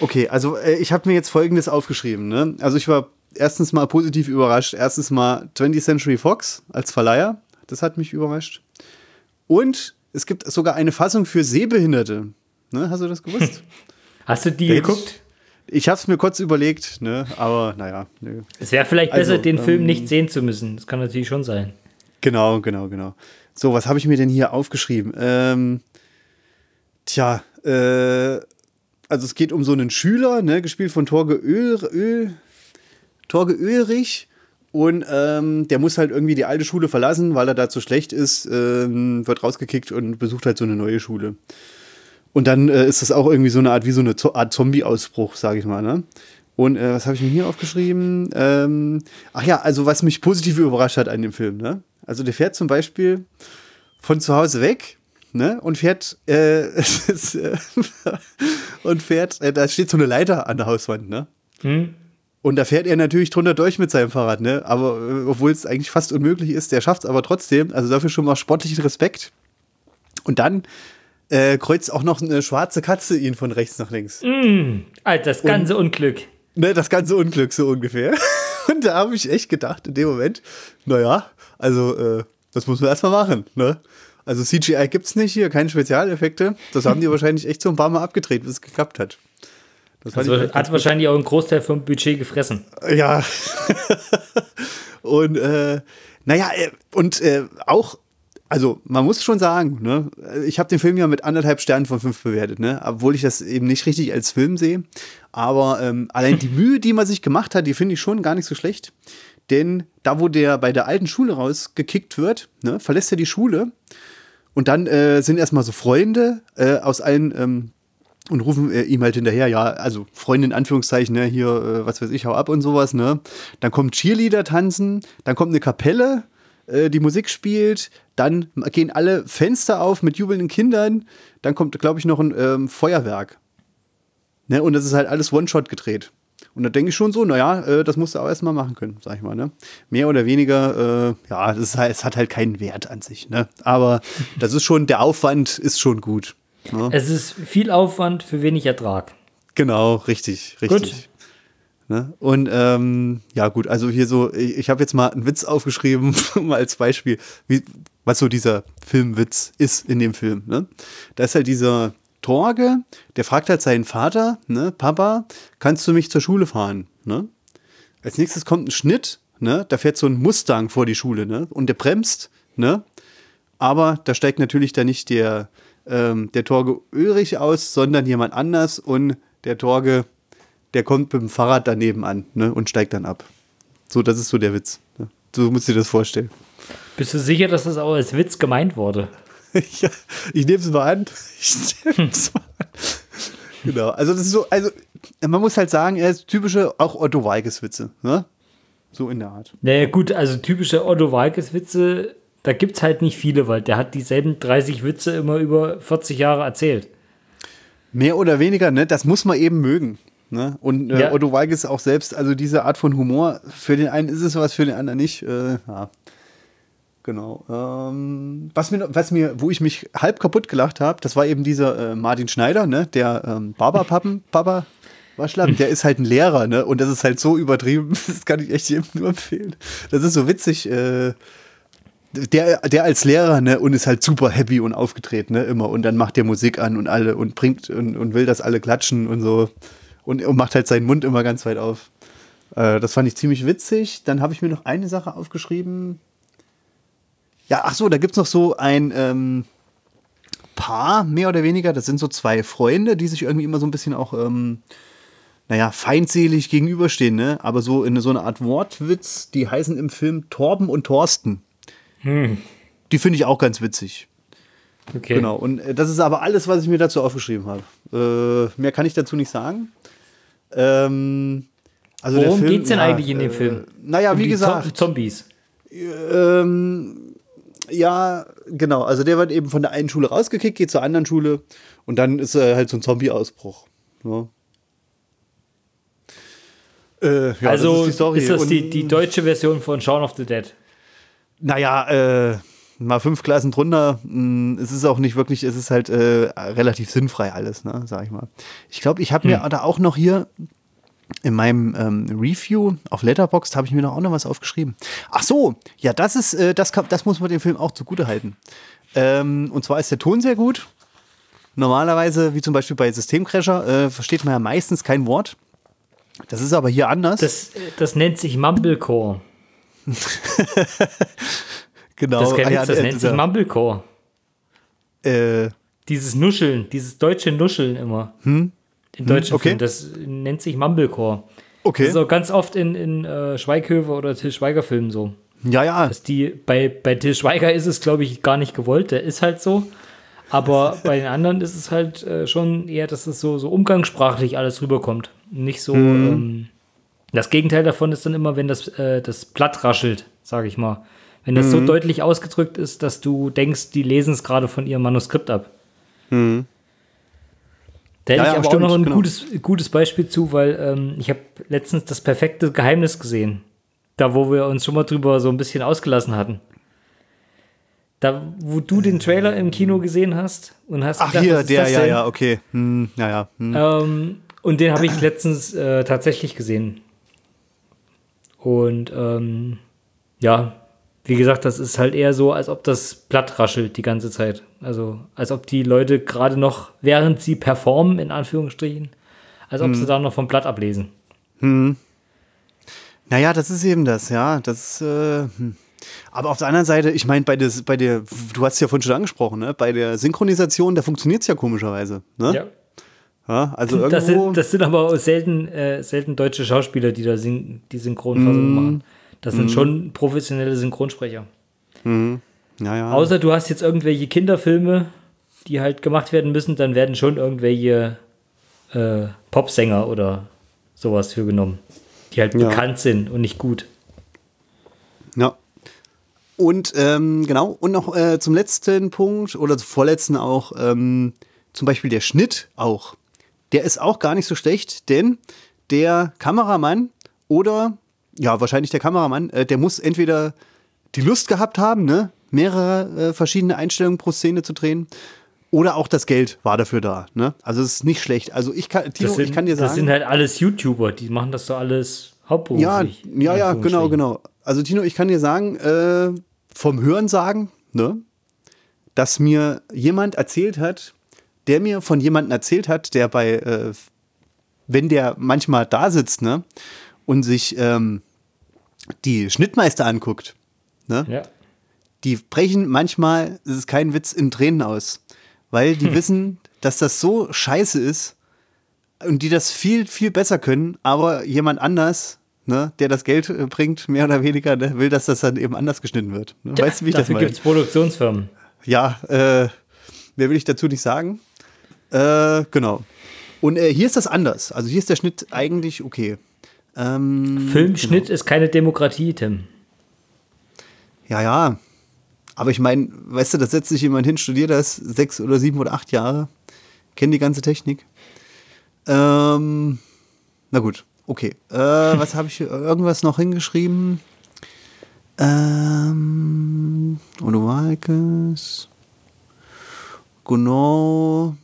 Okay, also äh, ich habe mir jetzt Folgendes aufgeschrieben. Ne? Also ich war erstens mal positiv überrascht. Erstens mal 20th Century Fox als Verleiher. Das hat mich überrascht. Und es gibt sogar eine Fassung für Sehbehinderte. Ne? Hast du das gewusst? Hast du die da geguckt? Ich, ich habe es mir kurz überlegt, ne? aber naja. Ne. Es wäre vielleicht besser, also, den ähm, Film nicht sehen zu müssen. Das kann natürlich schon sein. Genau, genau, genau. So, was habe ich mir denn hier aufgeschrieben? Ähm, tja, äh, also es geht um so einen Schüler, ne, gespielt von Torge Öl, Öl, Torge Ölrich. Und ähm, der muss halt irgendwie die alte Schule verlassen, weil er da zu schlecht ist, ähm, wird rausgekickt und besucht halt so eine neue Schule. Und dann äh, ist das auch irgendwie so eine Art wie so eine Art Zombie-Ausbruch, sage ich mal. Ne? Und äh, was habe ich mir hier aufgeschrieben? Ähm, ach ja, also was mich positiv überrascht hat an dem Film. Ne? Also der fährt zum Beispiel von zu Hause weg ne? Und fährt, äh, ist, äh, und fährt, äh, da steht so eine Leiter an der Hauswand, ne? Hm. Und da fährt er natürlich drunter durch mit seinem Fahrrad, ne? Aber äh, obwohl es eigentlich fast unmöglich ist, der schafft es aber trotzdem. Also dafür schon mal sportlichen Respekt. Und dann äh, kreuzt auch noch eine schwarze Katze ihn von rechts nach links. Mm, Alter, das ganze und, Unglück. Ne, das ganze Unglück so ungefähr. Und da habe ich echt gedacht in dem Moment, naja, also äh, das muss man erstmal machen, ne? Also CGI gibt es nicht hier, keine Spezialeffekte. Das haben die wahrscheinlich echt so ein paar Mal abgedreht, bis es geklappt hat. Das also hat wahrscheinlich auch einen Großteil vom Budget gefressen. Ja. und äh, naja, äh, und äh, auch Also, man muss schon sagen, ne, ich habe den Film ja mit anderthalb Sternen von fünf bewertet, ne, obwohl ich das eben nicht richtig als Film sehe. Aber ähm, allein die Mühe, die man sich gemacht hat, die finde ich schon gar nicht so schlecht. Denn da, wo der bei der alten Schule rausgekickt wird, ne, verlässt er die Schule und dann äh, sind erstmal so Freunde äh, aus allen ähm, und rufen äh, ihm halt hinterher, ja, also Freunde in Anführungszeichen, ne, hier, äh, was weiß ich, hau ab und sowas, ne. Dann kommt Cheerleader tanzen, dann kommt eine Kapelle, äh, die Musik spielt, dann gehen alle Fenster auf mit jubelnden Kindern, dann kommt, glaube ich, noch ein ähm, Feuerwerk. Ne, und das ist halt alles One-Shot gedreht. Und da denke ich schon so, naja, äh, das musst du auch erstmal machen können, sag ich mal. Ne? Mehr oder weniger, äh, ja, das halt, es hat halt keinen Wert an sich. Ne? Aber das ist schon, der Aufwand ist schon gut. Ne? Es ist viel Aufwand für wenig Ertrag. Genau, richtig, richtig. Ne? Und ähm, ja, gut, also hier so, ich, ich habe jetzt mal einen Witz aufgeschrieben, mal als Beispiel, wie, was so dieser Filmwitz ist in dem Film. Ne? Da ist halt dieser Torge, der fragt halt seinen Vater, ne, Papa, kannst du mich zur Schule fahren? Ne? Als nächstes kommt ein Schnitt, ne, da fährt so ein Mustang vor die Schule, ne, und der bremst, ne, aber da steigt natürlich dann nicht der, ähm, der Torge Ulrich aus, sondern jemand anders und der Torge, der kommt mit dem Fahrrad daneben an, ne, und steigt dann ab. So, das ist so der Witz. Ne? So musst du dir das vorstellen. Bist du sicher, dass das auch als Witz gemeint wurde? ja, ich nehme es mal an. Ich nehme es mal an. Genau. Also, das ist so, also, man muss halt sagen, er ist typische, auch Otto Walkes-Witze, ne? So in der Art. Naja, gut, also typische Otto Walkes-Witze, da gibt es halt nicht viele, weil der hat dieselben 30 Witze immer über 40 Jahre erzählt. Mehr oder weniger, ne? Das muss man eben mögen. Ne? Und äh, ja. Otto Walkes auch selbst, also diese Art von Humor, für den einen ist es was, für den anderen nicht. Äh, ja. Genau. Ähm, was, mir, was mir, wo ich mich halb kaputt gelacht habe, das war eben dieser äh, Martin Schneider, ne, der ähm, Barberpappen, Papa Waschlappen, der ist halt ein Lehrer, ne, und das ist halt so übertrieben, das kann ich echt jedem nur empfehlen. Das ist so witzig, äh, der, der als Lehrer, ne, und ist halt super happy und aufgetreten, ne, immer, und dann macht der Musik an und alle und bringt und, und will, dass alle klatschen und so und, und macht halt seinen Mund immer ganz weit auf. Äh, das fand ich ziemlich witzig. Dann habe ich mir noch eine Sache aufgeschrieben, ja, ach so, da gibt es noch so ein ähm, Paar, mehr oder weniger. Das sind so zwei Freunde, die sich irgendwie immer so ein bisschen auch, ähm, naja, feindselig gegenüberstehen, ne? Aber so in so eine Art Wortwitz, die heißen im Film Torben und Thorsten. Hm. Die finde ich auch ganz witzig. Okay. Genau, und äh, das ist aber alles, was ich mir dazu aufgeschrieben habe. Äh, mehr kann ich dazu nicht sagen. Ähm, also Worum geht es denn ja, eigentlich in dem äh, Film? Naja, um wie gesagt. Zombies. Ähm, ja, genau. Also der wird eben von der einen Schule rausgekickt, geht zur anderen Schule und dann ist er halt so ein Zombie-Ausbruch. Ja. Äh, ja, also das ist, ist, das die, die deutsche Version von Shaun of the Dead? Naja, äh, mal fünf Klassen drunter. Mh, mm, es ist auch nicht wirklich, es ist halt äh, relativ sinnfrei alles, ne, sag ich mal. Ich glaube, ich habe hm. mir da auch noch hier in meinem ähm, Review auf Letterboxd habe ich mir noch auch noch was aufgeschrieben. Ach so, ja, das ist, äh, das, kann, das muss man dem Film auch zugute halten. Ähm, und zwar ist der Ton sehr gut. Normalerweise, wie zum Beispiel bei Systemcrasher, äh, versteht man ja meistens kein Wort. Das ist aber hier anders. Das, das nennt sich Mumblecore. genau. Das, ah, ja, das nennt sich Mumblecore. Äh, dieses Nuscheln, dieses deutsche Nuscheln immer. Hm? In deutschen hm, okay. Filmen. Das nennt sich Mumblecore. Okay. Das ist auch ganz oft in, in äh, Schweighöfer oder Till Schweiger Filmen so. Ja, ja. Dass die, bei, bei Till Schweiger ist es, glaube ich, gar nicht gewollt. Der ist halt so. Aber bei den anderen ist es halt äh, schon eher, dass es so, so umgangssprachlich alles rüberkommt. Nicht so. Mhm. Ähm, das Gegenteil davon ist dann immer, wenn das, äh, das Blatt raschelt, sage ich mal. Wenn das mhm. so deutlich ausgedrückt ist, dass du denkst, die lesen es gerade von ihrem Manuskript ab. Mhm. Da hätte ja, ich aber stimmt, auch noch ein genau. gutes, gutes Beispiel zu, weil ähm, ich habe letztens das perfekte Geheimnis gesehen. Da, wo wir uns schon mal drüber so ein bisschen ausgelassen hatten. Da, wo du den Trailer im Kino gesehen hast und hast Ach, gedacht, hier, der, ja, ja, okay. Hm, ja, ja. Hm. Ähm, und den habe ich letztens äh, tatsächlich gesehen. Und ähm, ja, wie gesagt, das ist halt eher so, als ob das Blatt raschelt die ganze Zeit. Also, als ob die Leute gerade noch, während sie performen, in Anführungsstrichen, als ob hm. sie da noch vom Blatt ablesen. Hm. Naja, das ist eben das, ja. Das, äh, hm. Aber auf der anderen Seite, ich meine, bei der, bei der, du hast es ja vorhin schon angesprochen, ne? bei der Synchronisation, da funktioniert es ja komischerweise. Ne? Ja. ja. also irgendwo das, sind, das sind aber selten, äh, selten deutsche Schauspieler, die da syn die Synchronfassung mm. machen. Das sind mm. schon professionelle Synchronsprecher. Mm. Ja, ja. Außer du hast jetzt irgendwelche Kinderfilme, die halt gemacht werden müssen, dann werden schon irgendwelche äh, Popsänger oder sowas für genommen, die halt ja. bekannt sind und nicht gut. Ja. Und ähm, genau, und noch äh, zum letzten Punkt oder zum vorletzten auch, ähm, zum Beispiel der Schnitt auch. Der ist auch gar nicht so schlecht, denn der Kameramann oder ja, wahrscheinlich der Kameramann, äh, der muss entweder die Lust gehabt haben, ne, mehrere äh, verschiedene Einstellungen pro Szene zu drehen. Oder auch das Geld war dafür da. Ne? Also es ist nicht schlecht. Also ich kann, Tino, sind, ich kann dir sagen. Das sind halt alles YouTuber, die machen das doch alles hauptberuflich. Ja, ja, ja, genau, genau. Also Tino, ich kann dir sagen, äh, vom Hören sagen, ne, dass mir jemand erzählt hat, der mir von jemandem erzählt hat, der bei, äh, wenn der manchmal da sitzt, ne, und sich ähm, die Schnittmeister anguckt, ne, ja die brechen manchmal, das ist kein Witz, in Tränen aus. Weil die hm. wissen, dass das so scheiße ist und die das viel, viel besser können, aber jemand anders, ne, der das Geld äh, bringt, mehr oder weniger, ne, will, dass das dann eben anders geschnitten wird. Ne? Weißt du, wie ich das meine? Dafür gibt es Produktionsfirmen. Ja, äh, mehr will ich dazu nicht sagen. Äh, genau. Und äh, hier ist das anders. Also hier ist der Schnitt eigentlich okay. Ähm, Filmschnitt genau. ist keine Demokratie, Tim. Ja, ja, aber ich meine, weißt du, da setzt sich jemand hin, studiert das sechs oder sieben oder acht Jahre, kennt die ganze Technik. Ähm, na gut, okay. Äh, was habe ich irgendwas noch hingeschrieben? Ähm, Odo Walkes. Genau.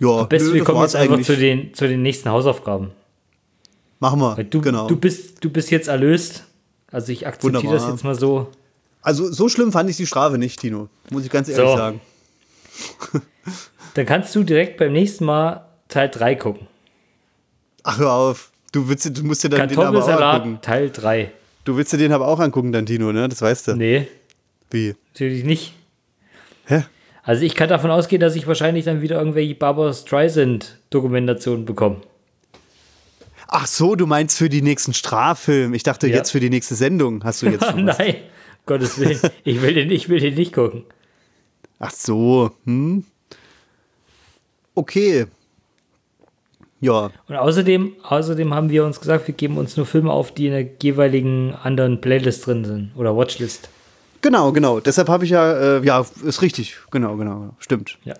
Ja, Am besten, wir kommen jetzt einfach zu den, zu den nächsten Hausaufgaben. Machen wir. du, genau. du, bist, du bist jetzt erlöst. Also ich akzeptiere das jetzt mal so. Also so schlimm fand ich die Strafe nicht, Tino. Muss ich ganz ehrlich so. sagen. Dann kannst du direkt beim nächsten Mal Teil 3 gucken. Ach, hör auf. Du, willst, du musst dir dann den aber auch angucken. Teil 3. Du willst dir den aber auch angucken, dann, Tino, ne? Das weißt du. Nee. Wie? Natürlich nicht. Hä? Also ich kann davon ausgehen, dass ich wahrscheinlich dann wieder irgendwelche Barbara Streisand-Dokumentationen bekomme. Ach so, du meinst für die nächsten Straffilm. Ich dachte ja. jetzt für die nächste Sendung hast du jetzt Nein. Gottes Willen. Ich will den, ich will den nicht gucken. Ach so, hm. Okay. Ja. Und außerdem, außerdem haben wir uns gesagt, wir geben uns nur Filme auf, die in der jeweiligen anderen Playlist drin sind oder Watchlist. Genau, genau. Deshalb habe ich ja, äh, ja, ist richtig. Genau, genau, stimmt. Ja.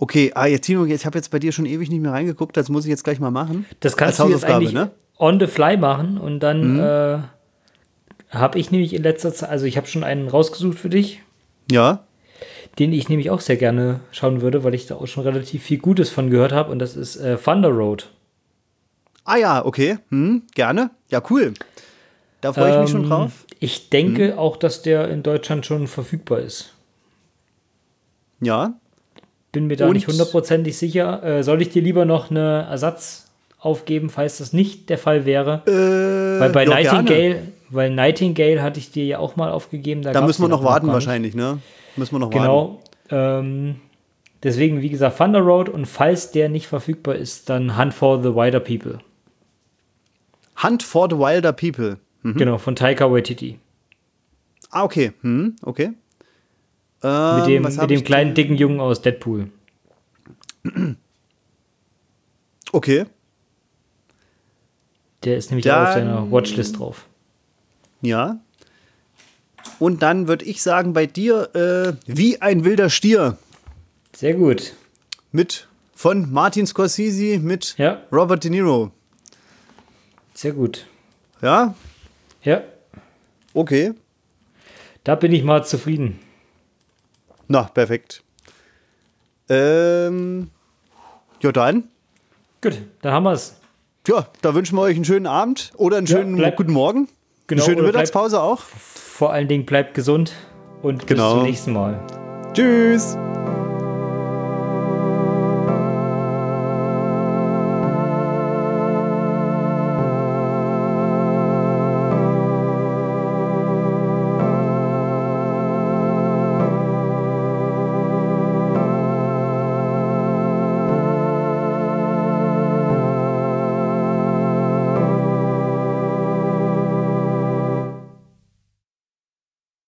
Okay, ah, jetzt Tino, ich habe jetzt bei dir schon ewig nicht mehr reingeguckt, das muss ich jetzt gleich mal machen. Das kannst du jetzt eigentlich ne? on the fly machen und dann mhm. äh, habe ich nämlich in letzter Zeit, also ich habe schon einen rausgesucht für dich. Ja. Den ich nämlich auch sehr gerne schauen würde, weil ich da auch schon relativ viel Gutes von gehört habe und das ist äh, Thunder Road. Ah ja, okay. Hm, gerne. Ja, cool. Da freue ich ähm, mich schon ähm, drauf. Ich denke hm. auch, dass der in Deutschland schon verfügbar ist. Ja. Bin mir da und? nicht hundertprozentig sicher. Äh, soll ich dir lieber noch eine Ersatz aufgeben, falls das nicht der Fall wäre? Äh, Weil bei Nightingale, gerne. Weil Nightingale hatte ich dir ja auch mal aufgegeben. Da, da müssen wir noch warten wahrscheinlich, ne? Müssen wir noch genau, warten. Genau. Ähm, deswegen, wie gesagt, Thunder Road und falls der nicht verfügbar ist, dann Hunt for the Wilder People. Hunt for the Wilder People. Mhm. Genau, von Taika Waititi. Ah, okay. Hm, okay. Ähm, mit dem, mit dem kleinen, dicken Jungen aus Deadpool. Okay. Der ist nämlich Dann, auch auf seiner Watchlist drauf. Ja. Und dann würde ich sagen, bei dir äh, wie ein wilder Stier. Sehr gut. Mit von Martin Scorsese mit ja. Robert De Niro. Sehr gut. Ja? Ja. Okay. Da bin ich mal zufrieden. Na, perfekt. Ähm, ja, dann. Gut, dann haben wir es. Ja, da wünschen wir euch einen schönen Abend oder einen schönen ja, guten Morgen. Genau, Eine schöne Mittagspause bleibt, auch. Vor allen Dingen bleibt gesund und genau. bis zum nächsten Mal. Tschüss.